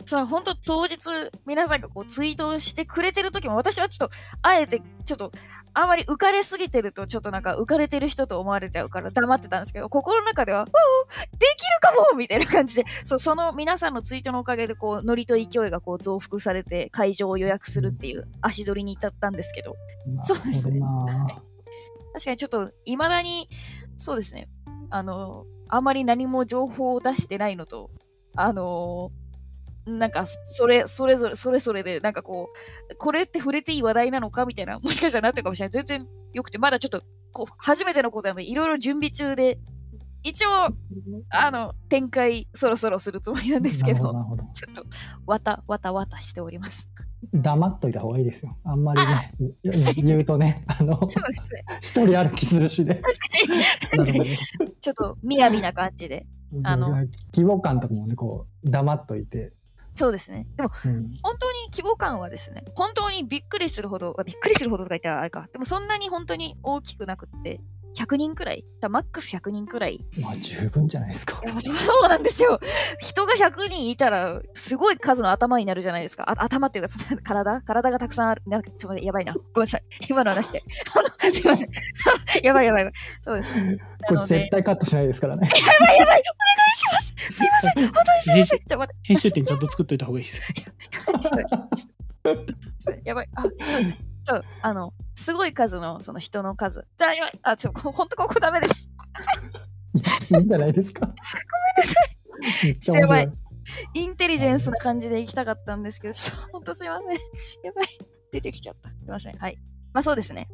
そう、本当当日、皆さんがこうツイートしてくれてる時も、私はちょっと、あえて、ちょっと、あんまり浮かれすぎてると、ちょっとなんか浮かれてる人と思われちゃうから黙ってたんですけど、心の中では、おおできるかもみたいな感じで、そう、その皆さんのツイートのおかげで、こう、ノリと勢いがこう増幅されて、会場を予約するっていう足取りに至ったんですけど、そうですね。確かにちょっと、いまだに、そうですね、あの、あまり何も情報を出してないのと、あのなんか、それ、それぞれ、それぞれで、なんかこう、これって触れていい話題なのかみたいな、もしかしたらなってるかもしれない。全然よくて、まだちょっと、こう、初めてのことなので、いろいろ準備中で、一応、あの、展開そろそろするつもりなんですけど、どなるほちょっと、わた、わたわたしております。ど。黙っといた方がいいですよ。あんまりね、<laughs> 言うとね、あの、そうですね。一人歩きするしで。確かに、確かに、ちょっと、みやびな感じで。あの規模感とかもね、こう、黙っといて。そうですね。でも、うん本当に規模感はですね、本当にびっくりするほど、あびっくりするほどとか言ったらあれか、でもそんなに本当に大きくなくって、100人くらい、だマックス100人くらい。いまあ十分じゃないですか。やそうなんですよ。人が100人いたら、すごい数の頭になるじゃないですか。あ頭っていうか、その体？体がたくさんある。なんかちょっと待って、やばいな。ごめんなさい。今の話して。あ <laughs> のすいません。<laughs> やばいやばいやばい。そうです。なこれ絶対カットしないですからね。やばいやばい。お願いします。すいません。本当にすいません。編集ちょっと待って。編集点ちゃんと作っといた方がいいです。<laughs> やばい。あ、そうですね。そう、あの、すごい数の、その人の数。じゃあ、やばい。あ、ちょ、こほんとここダメです。いいんじゃないですか？ごめんなさい。めっちゃ面白い。インテリジェンスな感じで行きたかったんですけど、ほんとすいません。<laughs> やばい。出てきちゃった。すいません。はい。まあそうですね。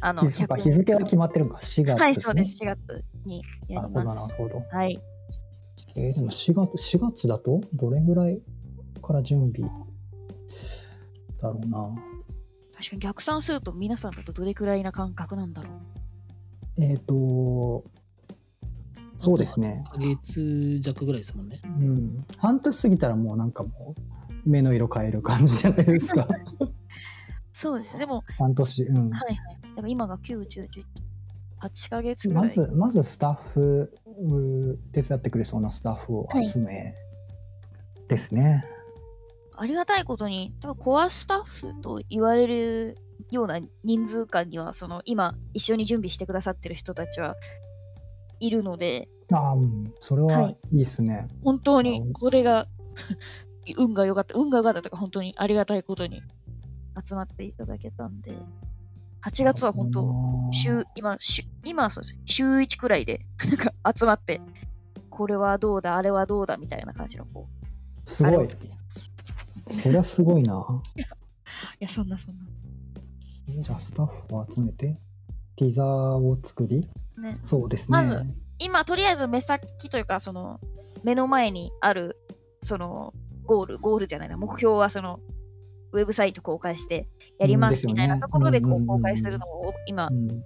あの、日付か100日付は決まってるのか、4月ね。はい、そうです。4月にやなるほど、ります。なるほど。はい。えーでも4月、4月だとどれぐらいから準備だろうな？確かに逆算すると皆さんだとどれくらいな感覚なんだろう。えっ、と、そうですね。1ヶ月弱ぐらいですもんね。うん。半年過ぎたらもうなんかもう、目の色変える感じじゃないですか。<laughs> そうですね。でも、半年、うん。はいはい。でも今が9、10、10、8ヶ月ぐらい。まず、まずスタッフ、う手伝ってくれそうなスタッフを集めですね。ありがたいことに、多分コアスタッフと言われるような人数間には、その今一緒に準備してくださってる人たちはいるので、ああ、うん。それははいいいっすね。本当にうんこれが <laughs> 運が良かった、運が良かったとか本当にありがたいことに集まっていただけたんで、8月は本当、当週、今、週今はそうです。週1くらいで、<laughs> なんか集まって、これはどうだ、あれはどうだみたいな感じのこう。すごい。そりゃすごいな。いや、そんなそんな。じゃあスタッフを集めて、ティザーを作り、ね。そうですね。まず今、とりあえず目先というか、その、目の前にある、その、ゴール、ゴールじゃないな、目標はその、ウェブサイト公開してやりますみたいなところでこう公開するのを今う、んうん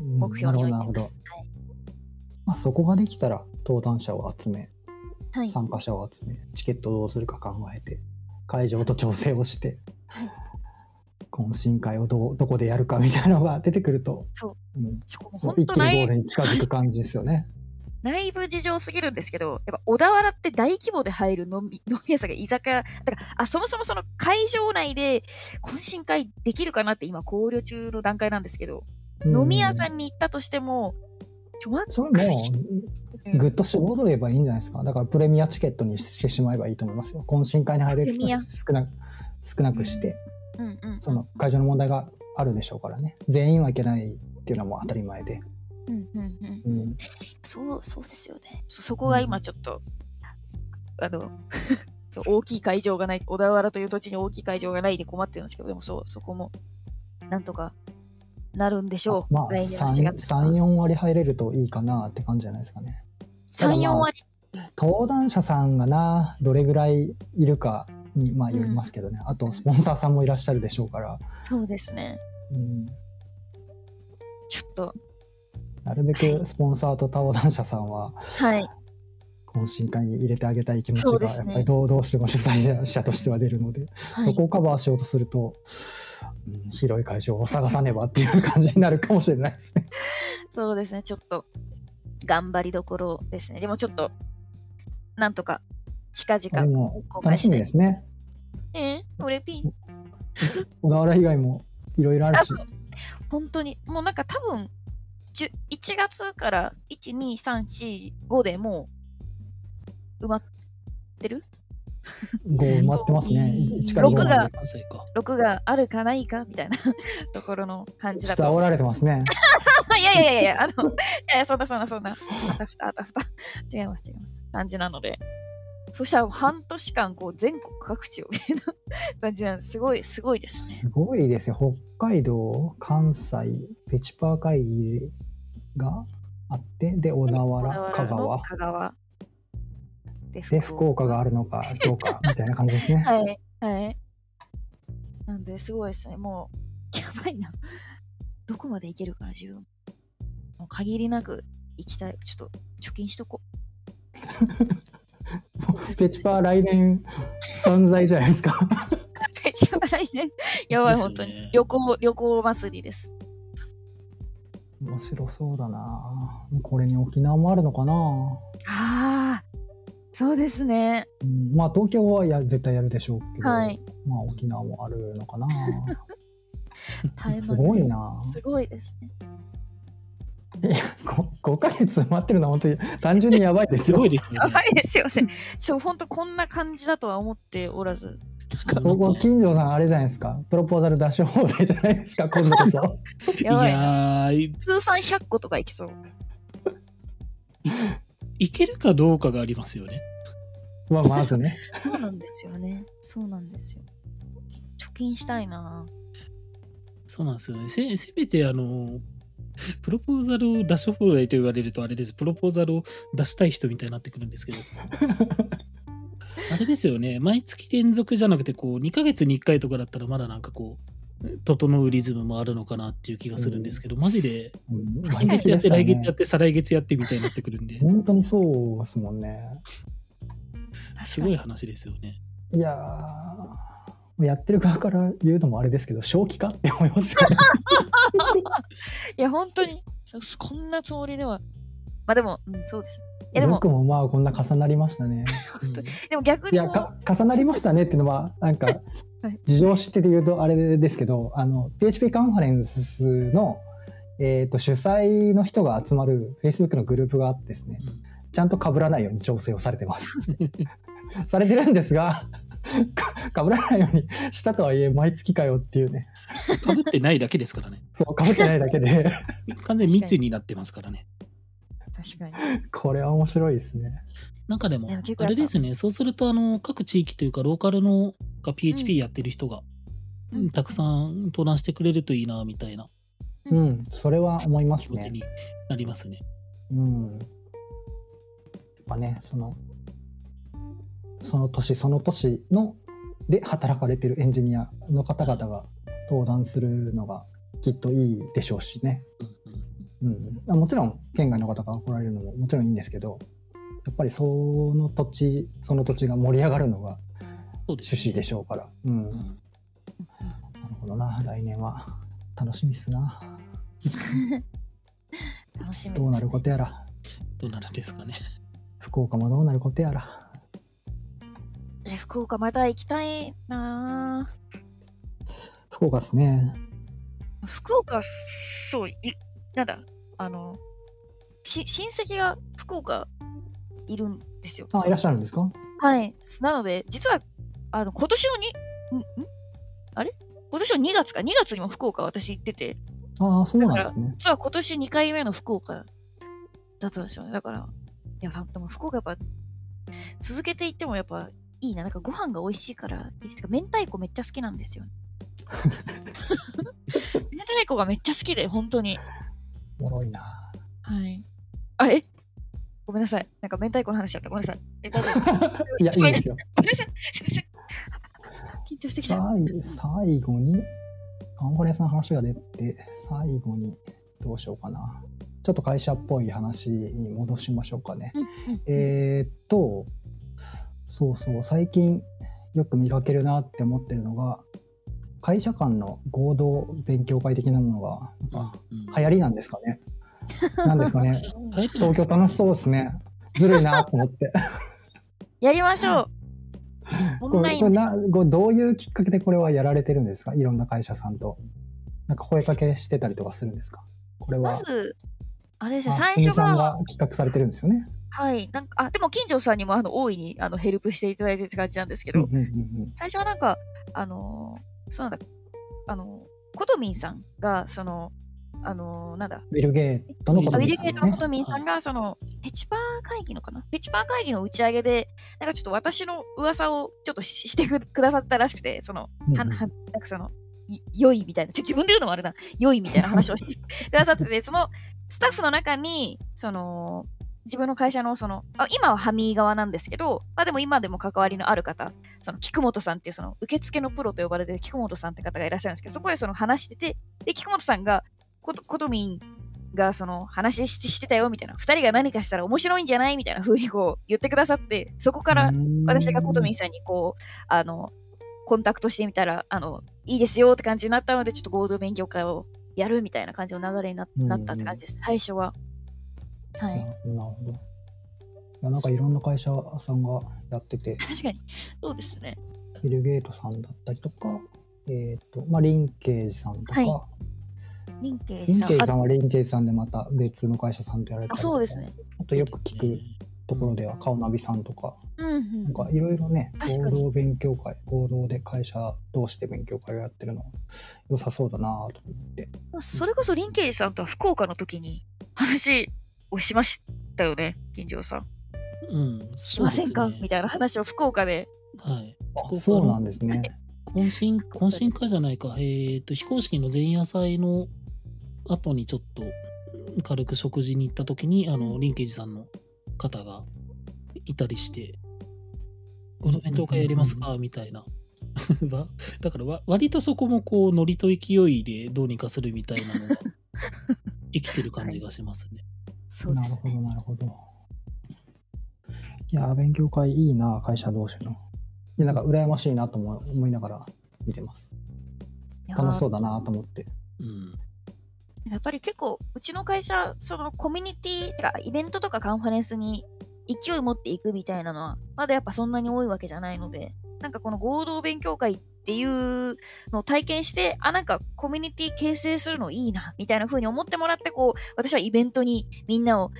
目標に置いてます。はいまあ、そこができたら登壇者を集めはい。参加者を集めチケットをどうするか考えて会場と調整をして、はい。懇親会をどうどこでやるかみたいなのが出てくると、そう。うん、そう一気にゴールに近づく感じですよね。<laughs> 内部事情すぎるんですけど、やっぱ小田原って大規模で入る飲み <laughs> 飲み屋さんが居酒屋、だからあそもそもその会場内で懇親会できるかなって今考慮中の段階なんですけど、飲み屋さんんに行ったとしても、ちょそれもうんぐっと絞ればいいんじゃないですか。だからプレミアチケットにしてしまえばいいと思いますよ。懇親会に入れる人は少なく少なくして、うんうん、その会場の問題があるでしょうからね。全員はいけないっていうのはもう当たり前で。うんうんうんうん、そう、そうですよね。そそこが今ちょっと、あの、<laughs> 大きい会場がない、小田原という土地に大きい会場がないで困ってるんですけど、でもそう、そこも、なんとかなるんでしょう。まあ来年の4 3、月3 4割入れるといいかなって感じじゃないですかね。ただ3、まあ4割。登壇者さんがな、どれぐらいいるかにまあよりますけどね。あと、スポンサーさんもいらっしゃるでしょうから、そうですね。うん、ちょっと、なるべくスポンサーと登壇者さんは、はい。懇親会に入れてあげたい気持ちがやっぱりどうどうしても主催者としては出るので、はい、そこをカバーしようとすると、うん広い会場を探さねばっていう感じになるかもしれないですね。そうですね。ちょっと、頑張りどころですね。でもちょっと、なんとか、近で々も公開し楽してみですね。えー、俺ピン？小田原以外もいろいろあるし、本当に、もうなんか多分、10 1月から1、2、3、4、5でもう埋まってる5埋まってますね。1から5録画まで。関西か。?6 があるかないかみたいな <laughs> ところの感じだと。ちょっと煽られてますね。<laughs> いやいやいやいや、あの、いやそんなそんなそんな。あたふたあたふた。違います違います。感じなので。そしたら半年間、こう、全国各地をみたいな感じなんです。すごい、すごいですね。すごいですよ。北海道、関西、ペチパー会議があって、で、小田原、香小田原の川。香川。でで、福岡があるのか <laughs> どうかみたいな感じですね。はい。はい。なんで、すごいですね。もう、やばいな。どこまでいけるかな、自分。もう限りなく行きたい。ちょっと、貯金しとこう。ペチパー来年散財じゃないですか。ペチパ来年。やばい、ね本当に。旅行、旅行祭りです。面白そうだな。これに沖縄もあるのかな。ああ、そうですね。うん、まあ東京はや絶対やるでしょうけど、はい。まあ沖縄もあるのかな。すごいな。すごいですね。5, ヶ月待ってるのは本当に単純にやばいですすよ。ごいですよね。やばいですよね。ちょ、本当こんな感じだとは思っておらず。僕近所さんあれじゃないですか。プロポーザル出し放題じゃないですか。今度こそ。<laughs> やばいな。やー通算100個とかいきそう。いけるかどうかがありますよね。まあまずね。<laughs> そうなんですよね。そうなんですよ。貯金したいな。そうなんですよね。せせめて、あの、プロポーザルを出し放題と言われるとあれです。プロポーザルを出したい人みたいになってくるんですけど。<laughs> あれですよね。毎月連続じゃなくて、こう、2ヶ月に1回とかだったらまだなんかこう、整うリズムもあるのかなっていう気がするんですけど、マジで、うん今月やって、来月やねって、再来月やってみたいになってくるんで、本当にそうですもんね。すごい話ですよね。いやー、やってる側から言うのもあれですけど、正気かって思いますよね。<laughs> いや、本当に、こんなつもりでは。まあでも、うん、そうです。いやでも僕、もまあこんな重なりましたね。<laughs> うんでも逆いやにこうか重なりましたねっていうのはなんか <laughs> はい事情知ってて言うとあれですけどあの PHP カンファレンスの、えー、と主催の人が集まる Facebook のグループがあってですねうんちゃんと被らないように調整をされてます。<laughs> されてるんですがか被らないようにしたとはいえ毎月かよっていうねかぶってないだけですからね。かぶってないだけで完全に密になってますからね。確かに。<laughs> これは面白いですね。なんかでもあやっぱれですね、そうすると、あの、各地域というか、ローカルのが PHP やってる人が、うんうんたくさん登壇してくれるといいな、みたいなうんそれは思いますね。気持ちになりますね。うん。やっぱね、その、その年その年ので働かれてるエンジニアの方々が登壇するのがきっといいでしょうしね。うんうんうん、もちろん県外の方が来られるのももちろんいいんですけど、やっぱりその土地、その土地が盛り上がるのがそうです趣旨でしょうから。うん。うんなるほどな、来年は楽しみっすな。<laughs> 楽しみね。どうなることやら、どうなるんですかね。福岡もどうなることやら。え福岡また行きたいな福岡っすね。福岡、そう、いなんだ、あの、し親戚が福岡いるんですよ。あ、いらっしゃるんですか？はい。なので、実は、あの、今年のに、んん？あれ？今年の2月か、2月にも福岡私行ってて、ああ、そうなんですね。実は今年2回目の福岡だったんですよね。だから、いや、でも福岡やっぱ、続けていってもやっぱいいな。なんかご飯が美味しいから、いいですか明太子めっちゃ好きなんですよ。<laughs> 明太子がめっちゃ好きで、本当に。おもろいな。はい。あ、え？ごめんなさい。なんか明太子の話しちゃった。ごめんなさい。え、大丈夫ですか？<laughs> いや、いいですよ。ごめんなさい。すいません。緊張してきた。最最後に、カンファレンスの話が出て、最後にどうしようかな。ちょっと会社っぽい話に戻しましょうかね。えーっと、そうそう、最近よく見かけるなって思ってるのが、会社間の合同勉強会的なものが、なんかうん流行りなんですかね。なんですかね。はい東京楽しそうですね。ずるいなと思って。やりましょう。<laughs> オこンラインで。れこれなどういうきっかけでこれはやられてるんですか？いろんな会社さんと。なんか声かけしてたりとかするんですか？これは。まず、あれですね、あ最初が、が企画されてるんですよね。はい、なんか、あ、でも、金城さんにも、あの、大いに、あの、ヘルプしていただいてって感じなんですけど、最初はなんか、あのーそうなんだ、あのーコトミンさんが、その、あのーなんだ、ウィル・ゲートのことあウィですねルゲートのコトミンさんが、その、ペチパー会議のかな？ペチパー会議の打ち上げで、なんかちょっと私の噂をちょっとししてくくださってたらしくて、その、うんうん。ははなんかその、い良いみたいな、ちょ自分で言うのもあれだ、良いみたいな話をしてくださってて、その、スタッフの中に、その、自分の会社のその、あ今はハミー側なんですけど、まあでも今でも関わりのある方、その菊本さんっていうその受付のプロと呼ばれてる菊本さんって方がいらっしゃるんですけど、そこでその話してて、で、菊本さんが、ことことみんがその話ししてたよみたいな、二人が何かしたら面白いんじゃないみたいな風にこう言ってくださって、そこから私がことみんさんにこう、あの、コンタクトしてみたら、あの、いいですよって感じになったので、ちょっと合同勉強会をやるみたいな感じの流れにななったって感じです、最初は。は。ないるほどなるほど。いやなんかいろんな会社さんがやってて、確かに。そうですね。ビル・ゲートさんだったりとか、えっ、と、まあ、リンケージさんとか、はリンケーリンジさん。あケージさんはリンケージさんでまた別の会社さんとやられてあ、そうですね。あとよく聞くところでは、カオナビさんとか、うんうんなん。かいろいろね、合同勉強会、合同で会社同士で勉強会をやってるのは良さそうだなと思って。それこそリンケージさんとは福岡の時に話をしましたよね、金城さん。うん。しませんか、ねみたいな話を福岡で。はい。福岡のそうなんですね。懇親、懇親会じゃないか。えっ、と、非公式の前夜祭の後にちょっと軽く食事に行った時に、あの、リンケージさんの方がいたりして、この弁当会やりますか？みたいな。<laughs> わだからわ、割とそこもこう、ノリと勢いでどうにかするみたいなのが生きてる感じがしますね。そうですね。なるほど、なるほど。いやー、勉強会いいな、会社同士の。いや、なんか羨ましいなと思い思いながら見てます。楽しそうだなと思って。うん。やっぱり結構、うちの会社、そのコミュニティ、イベントとかカンファレンスに勢い持っていくみたいなのは、まだやっぱそんなに多いわけじゃないので、なんかこの合同勉強会っていうのを体験して、あ、なんかコミュニティ形成するのいいな、みたいな風に思ってもらって、こう、私はイベントにみんなを、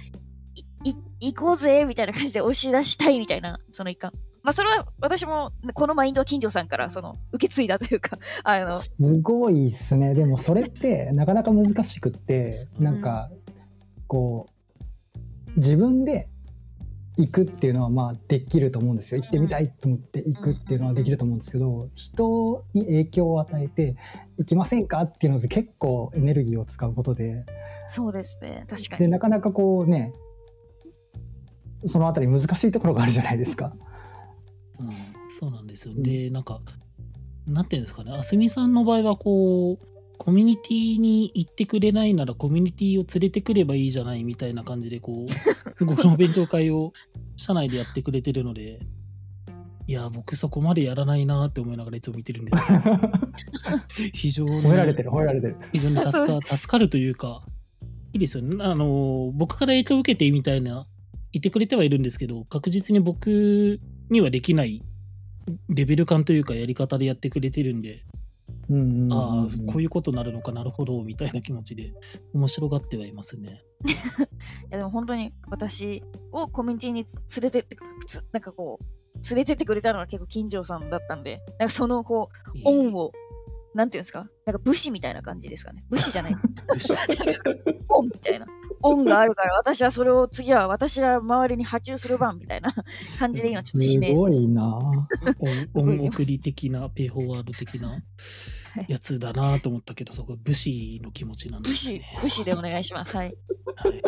行こうぜ、みたいな感じで押し出したいみたいな、その一環。まあ、それは私も、このマインドは金城さんから、その、受け継いだというか、<laughs> あの、すごいっすね。でもそれってなかなか難しくって、なんか、こう、自分で行くっていうのはまあできると思うんですよ。行ってみたいと思って行くっていうのはできると思うんですけど、人に影響を与えて、行きませんかっていうので結構エネルギーを使うことで、そうですね、確かで、に。なかなかこうね、そのあたり難しいところがあるじゃないですか。うん、そうなんですよ。うんで、なんか、なんていうんですかね、あすみさんの場合は、こう、コミュニティに行ってくれないなら、コミュニティを連れてくればいいじゃないみたいな感じで、こう、<laughs> この勉強会を社内でやってくれてるので、いや、僕そこまでやらないなって思いながらいつも見てるんですけど、<laughs> 非常に、褒められてる、褒められてる。非常に助か <laughs> 助かるというか、いいですよね。あの、僕から影響を受けてみたいな、言ってくれてはいるんですけど、確実に僕にはできないレベル感というかやり方でやってくれてるんで、うんうんうんうんああ、こういうことになるのかなるほど、みたいな気持ちで面白がってはいますね。<laughs> いやでも本当に私をコミュニティにつ連れてってくつなんかこう連れてってくれたのは結構金城さんだったんでなんかそのこう恩をなんていうんですか？なんか武士みたいな感じですかね。武士じゃない。<laughs> 恩みたいな。恩があるから私はそれを次は私が周りに波及する番みたいな感じで今ちょっとす指名。ごいな。<laughs> オン送り的な、ペイフォワード的なやつだなと思ったけど、そこ武士の気持ちなんで武士すね。武士でお願いします。はい。はい。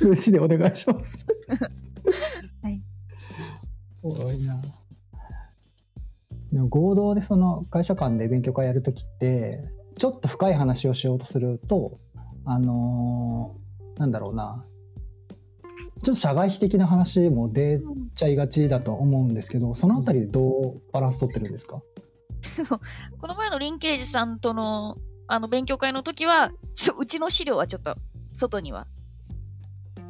武士でお願いします。<laughs> はい。すごいな。でも合同でその会社間で勉強会やるときって、ちょっと深い話をしようとすると、あのーなんだろうな、ちょっと社外費的な話も出ちゃいがちだと思うんですけど、そのあたりでどうバランス取ってるんですか、<laughs> この前のリンケージさんとのあの勉強会の時はうちの資料はちょっと外には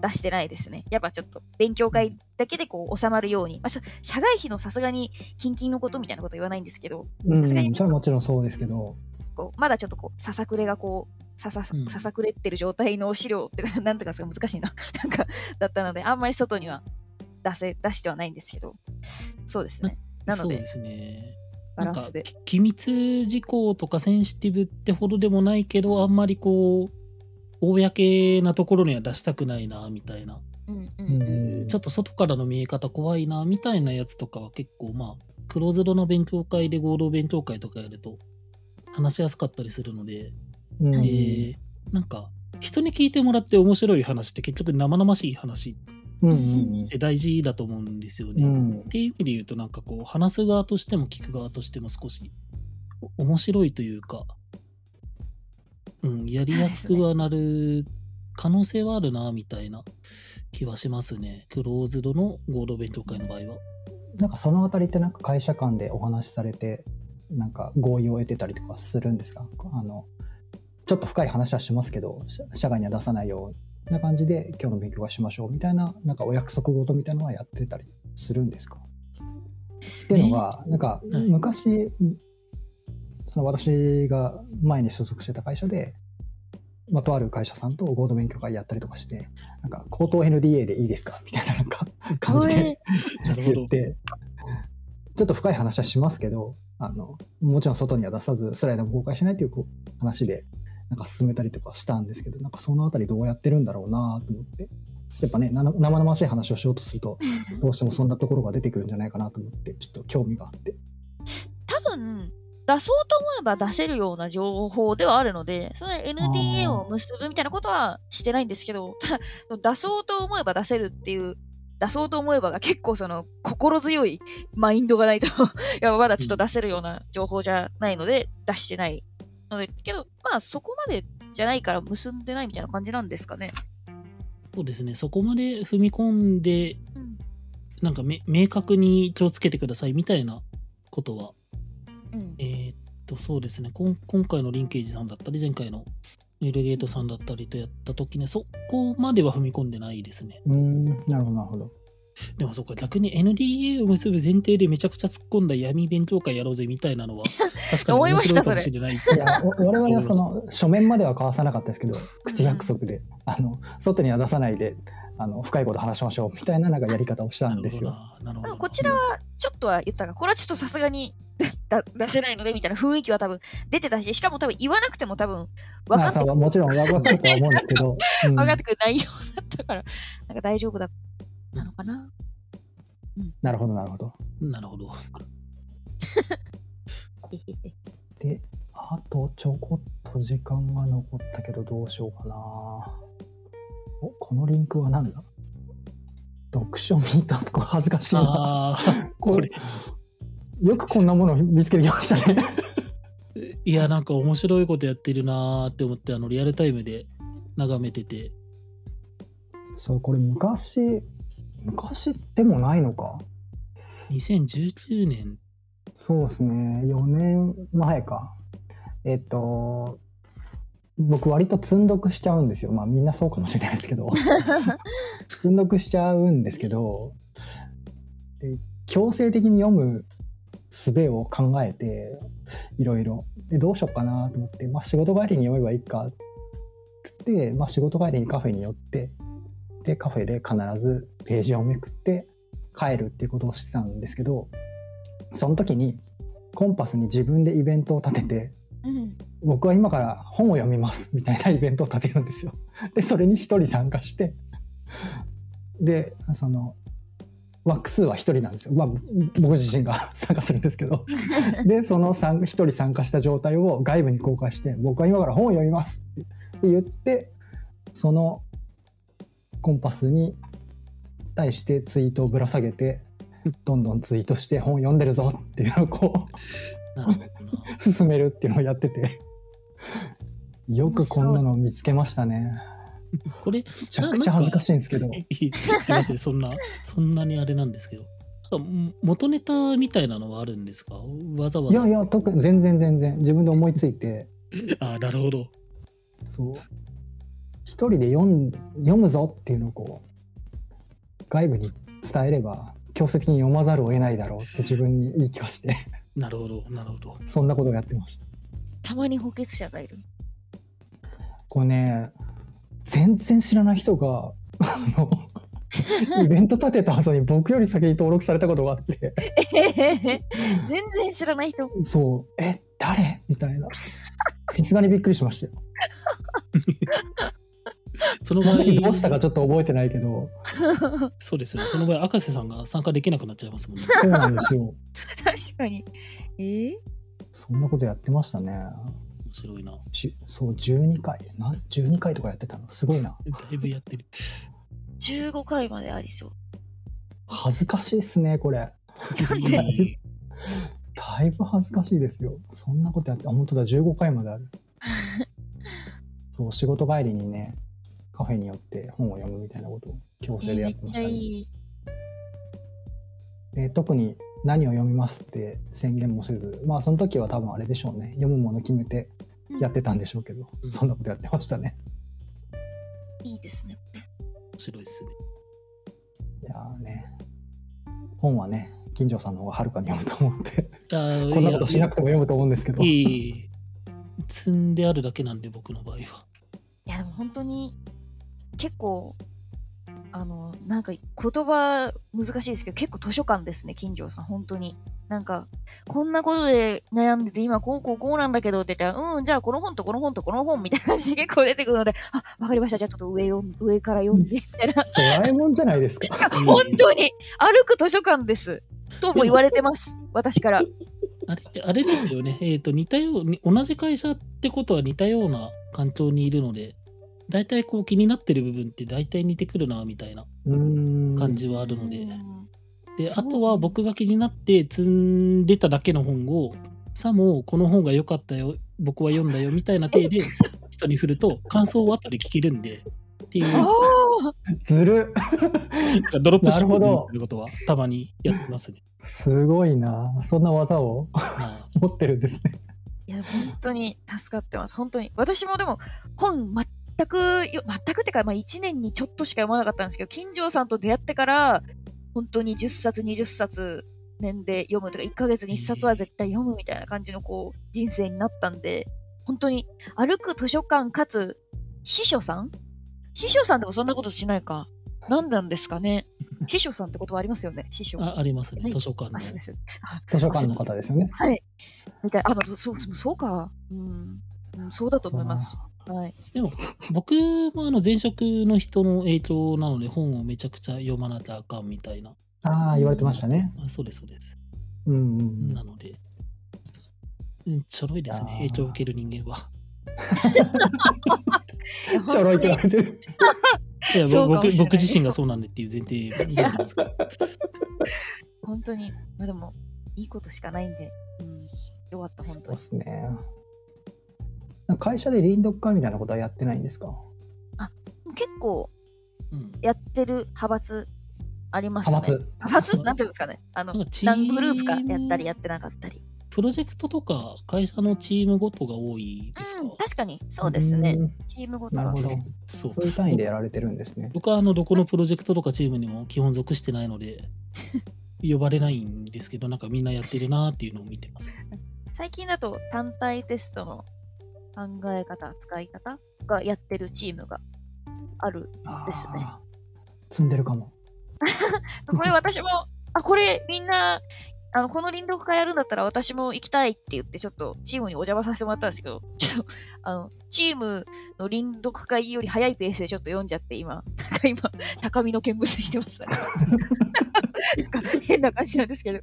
出してないですね。やっぱちょっと勉強会だけでこう収まるように、まあ、し社外費のさすがに近々のことみたいなこと言わないんですけど、うん、それはもちろんそうですけど、こうまだちょっとこうささくれがこうささうん。ささくれってる状態の資料っていうかなんていうか難しいな。<laughs> なんかだったのであんまり外には出せ出してはないんですけど。そうですね。なのでそうですね。バランスで。機密事項とかセンシティブってほどでもないけどあんまりこう公なところには出したくないなみたいな、うんうんうんちょっと外からの見え方怖いなみたいなやつとかは結構まあクローズドな勉強会で合同勉強会とかやると話しやすかったりするので、うんえーなんか人に聞いてもらって面白い話って結局生々しい話って大事だと思うんですよね。うん。っていう意味で言うとなんかこう話す側としても聞く側としても少し面白いというか、うん、やりやすくはなる可能性はあるなみたいな気はしますね。クローズドの合同勉強会の場合は。なんかそのあたりってなんか会社間でお話しされてなんか合意を得てたりとかするんですか？あのちょっと深い話はしますけど社社外には出さないような感じで今日の勉強会しましょうみたいななんかお約束事みたいなのはやってたりするんですか？っていうのがなんかはい昔その私が前に所属してた会社で、まあ、とある会社さんと合同勉強会やったりとかしてなんか口頭 NDA でいいですか？みたいななんか感じで言って、ちょっと深い話はしますけど、あの、もちろん外には出さず、スライドも公開しないという話で、なんか進めたりとかしたんですけど、なんかそのあたりどうやってるんだろうなと思って、やっぱね、な生々しい話をしようとすると、どうしてもそんなところが出てくるんじゃないかなと思って、ちょっと興味があって。多分出そうと思えば出せるような情報ではあるので、その NDA を結ぶみたいなことはしてないんですけど、ただ出そうと思えば出せるっていう、出そうと思えばが結構その心強いマインドがないと <laughs> いや、まだちょっと出せるような情報じゃないので、出してないので、けど、まあそこまでじゃないから結んでないみたいな感じなんですかね。そうですね、そこまで踏み込んで、うん。なんかめ明確に気をつけてくださいみたいなことは、と、そうですね、今回のリンケージさんだったり、前回のエルゲートさんだったりとやった時ね、そこまでは踏み込んでないですね。うん、なるほど、なるほど。でもそっか、逆に NDA を結ぶ前提でめちゃくちゃ突っ込んだ闇勉強会やろうぜみたいなのは、確かに思い面白いかましたそれ。もしれない。いや、お <laughs> 我々はその書面までは交わさなかったですけど、口約束で、あの、外には出さないで、あの、深いこと話しましょうみたいななんかやり方をしたんですよ。こちらはちょっとは言ったが、これはちょっとさすがに <laughs> だ出せないのでみたいな雰囲気は多分出てたし、しかも多分言わなくても多分分かってくまあそうもちろん分かるとは思うんですけど、うん。<laughs> 分かってくる内容だったから、なんか大丈夫だったのかな？なるほど、なるほど。なるほど。<laughs> で、あとちょこっと時間が残ったけどどうしようかな。お、このリンクは何だ？読書ミートアップ、恥ずかしいな。ああ、こ <laughs> れこれ、よくこんなものを見つけてきましたね。<laughs> いや、なんか面白いことやってるなーって思って、あの、リアルタイムで眺めてて、そう、これ昔、昔でもないのか。2019年、そうですね、4年前か。えっと、僕割と積んどくしちゃうんですよ。まあみんなそうかもしれないですけど。<laughs> 積んどくしちゃうんですけど、で強制的に読む術を考えて、いろいろ。で、どうしようかなと思って、まあ仕事帰りに読めばいいか、つって、まあ仕事帰りにカフェに寄って、で、カフェで必ずページをめくって帰るっていうことをしてたんですけど、その時にコンパスに自分でイベントを立てて、うん。僕は今から本を読みますみたいなイベントを立てるんですよ。で、それに一人参加して、で、その、枠数は一人なんですよ。まあ、僕自身が <laughs> 参加するんですけど。で、その参一人参加した状態を外部に公開して、僕は今から本を読みますって言って、そのコンパスに対してツイートをぶら下げて、どんどんツイートして本を読んでるぞっていうのをこう。進めるっていうのをやっててよくこんなの見つけましたねこれ、めちゃくちゃ恥ずかしいんですけど <laughs> すいません、そんな、そんなにあれなんですけど。元ネタみたいなのはあるんですか？わざわざ。いやいや特に全然全然自分で思いついて <laughs> あなるほど。そう一人で読ん読むぞっていうのをこう外部に伝えれば強制的に読まざるを得ないだろうって自分に言い聞かせてなるほど、なるほど。そんなことをやってましたたまに補欠者がいる。これね全然知らない人があのイベント立てた後に僕より先に登録されたことがあって <laughs> 全然知らない人。そう、え、誰？みたいな。さすがにびっくりしましたよ。<laughs> その場合、どうしたかちょっと覚えてないけど、<laughs> そうですよね。その場合、赤瀬さんが参加できなくなっちゃいますもんね。<laughs> そうなんですよ。確かに。えー、そんなことやってましたね。白いな。そう、12回。なん12回とかやってたの？すごいな。いぶやってる。15回までありそう。恥ずかしいっすね、これ。なんで？だいぶだいぶ恥ずかしいですよ。そんなことやって、あ、本当だ、15回まである。そう、仕事帰りにね、カフェに寄って本を読むみたいなことを強制でやえーめってちゃっましたね。いい。で特に何を読みますって宣言もせず、まあその時は多分あれでしょうね。読むもの決めてやってたんでしょうけど、うんそんなことやってましたね。いいですね。面白いですね。いやーね、本はね、金城さんの方がはるかに読むと思って、こんなことしなくても読むと思うんですけど。いいいい積んであるだけなんで、僕の場合は。いや、でも本当に、結構、あの、なんか言葉難しいですけど、結構図書館ですね、金城さん、本当に。なんか、こんなことで悩んでて、今こうこうこうなんだけどって言ったら、うん、じゃあこの本とこの本とこの本みたいな感じで結構出てくるので、あ、わかりました、じゃあちょっと上を上から読んで、みたいな。ドラえもんじゃないですか。本当に歩く図書館です。とも言われてます、私から。あれあれですよね、えっ、と、似たように、同じ会社ってことは似たような環境にいるので、大体こう気になってる部分って大体似てくるな、みたいな。感じはあるので。うんで、あとは僕が気になって積んでただけの本を、さもこの本が良かったよ、僕は読んだよ、みたいな体で <laughs> 人に振ると、感想を後で聞けるんで、っていう、あずるドロップシップみなるほどたいなことはたまにやってますね。すごいな。そんな技を？ま持ってるんですね。いや、本当に助かってます。本当に。私もでも、本全くよ、全くってか、まあ1年にちょっとしか読まなかったんですけど、金城さんと出会ってから、本当に10冊、20冊年で読むとか、1ヶ月に1冊は絶対読むみたいな感じのこう、人生になったんで、本当に歩く図書館かつ、司書さん？司書さんでもそんなことしないか。何なんですかね。司書さんってことはありますよね、司書。ああありますね、はい図書館のあ、。そうですよ。あ図書館の方ですよね。はい。みたいあ、そうそうか。うん。うんそうだと思います。はい。でも、僕もあの前職の人の影響なので、本をめちゃくちゃ読まなきゃあかんみたいな。ああ、言われてましたね。あそうです、そうです。うんうんうんな。ので、うん、ちょろいですね、影響を受ける人間は。ちょろいって言われてる。いや僕僕自身がそうなんでっていう前提なんですけど。本当に。まあでも、いいことしかないんで。うん。よかった、本当に。そうですね。会社で臨読会みたいなことはやってないんですか？結構、うんやってる派閥ありますね。派閥。派閥？なんていうんですかね。あの何グループかやったりやってなかったり。プロジェクトとか会社のチームごとが多いですか、うん、確かに、そうですね。ん。チームごとがなるほ。ど。そうそういう単位でやられてるんですね。僕はあのどこのプロジェクトとかチームにも基本属してないので <laughs> 呼ばれないんですけどなんかみんなやってるなっていうのを見てます最近だと単体テストの考え方、使い方がやってるチームがある。ですね積んでるかも。<laughs> これ私も、あ、これみんな、あの、この臨読会やるんだったら私も行きたいって言って、ちょっとチームにお邪魔させてもらったんですけど、ちょっと、あの、チームの臨読会より早いペースでちょっと読んじゃって、今、なんか今、高みの見物してます、ね。なんか変な感じなんですけど。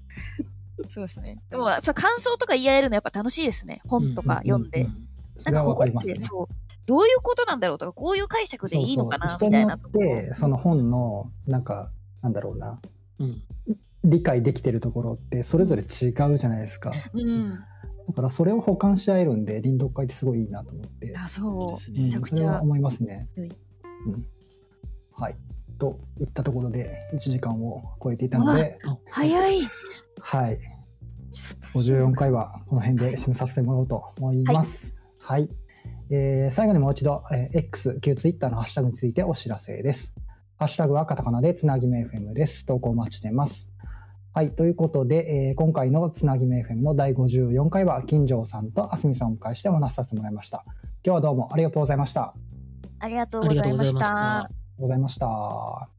そうですね。でも、そう感想とか言い合えるのやっぱ楽しいですね。本とか読んで。ううんそれはわかりますねなん。かここってそう、どういうことなんだろうとか、こういう解釈でいいのかなそうそうみたいな人によってその本のなんかなんだろうなうん理解できてるところってそれぞれ違うじゃないですかうん。だからそれを補完し合えるんで臨読会ってすごいいいなと思って、あ、そう。めちゃくちゃそれは思いますね。うんはいといったところで1時間を超えていたので、早い。はい、ちょっと54回はこの辺で締めさせてもらおうと思います。はい。はい。えー、最後にもう一度、えー、X、旧 Twitter のハッシュタグについてお知らせです。ハッシュタグはカタカナでつなぎめ FM です。投稿お待ちしてます。はい。ということで、えー、今回のつなぎめ FM の第54回は、金城さんとあすみさんを迎えしてお話しさせてもらいました。今日はどうもありがとうございました。ありがとうございました。ございました。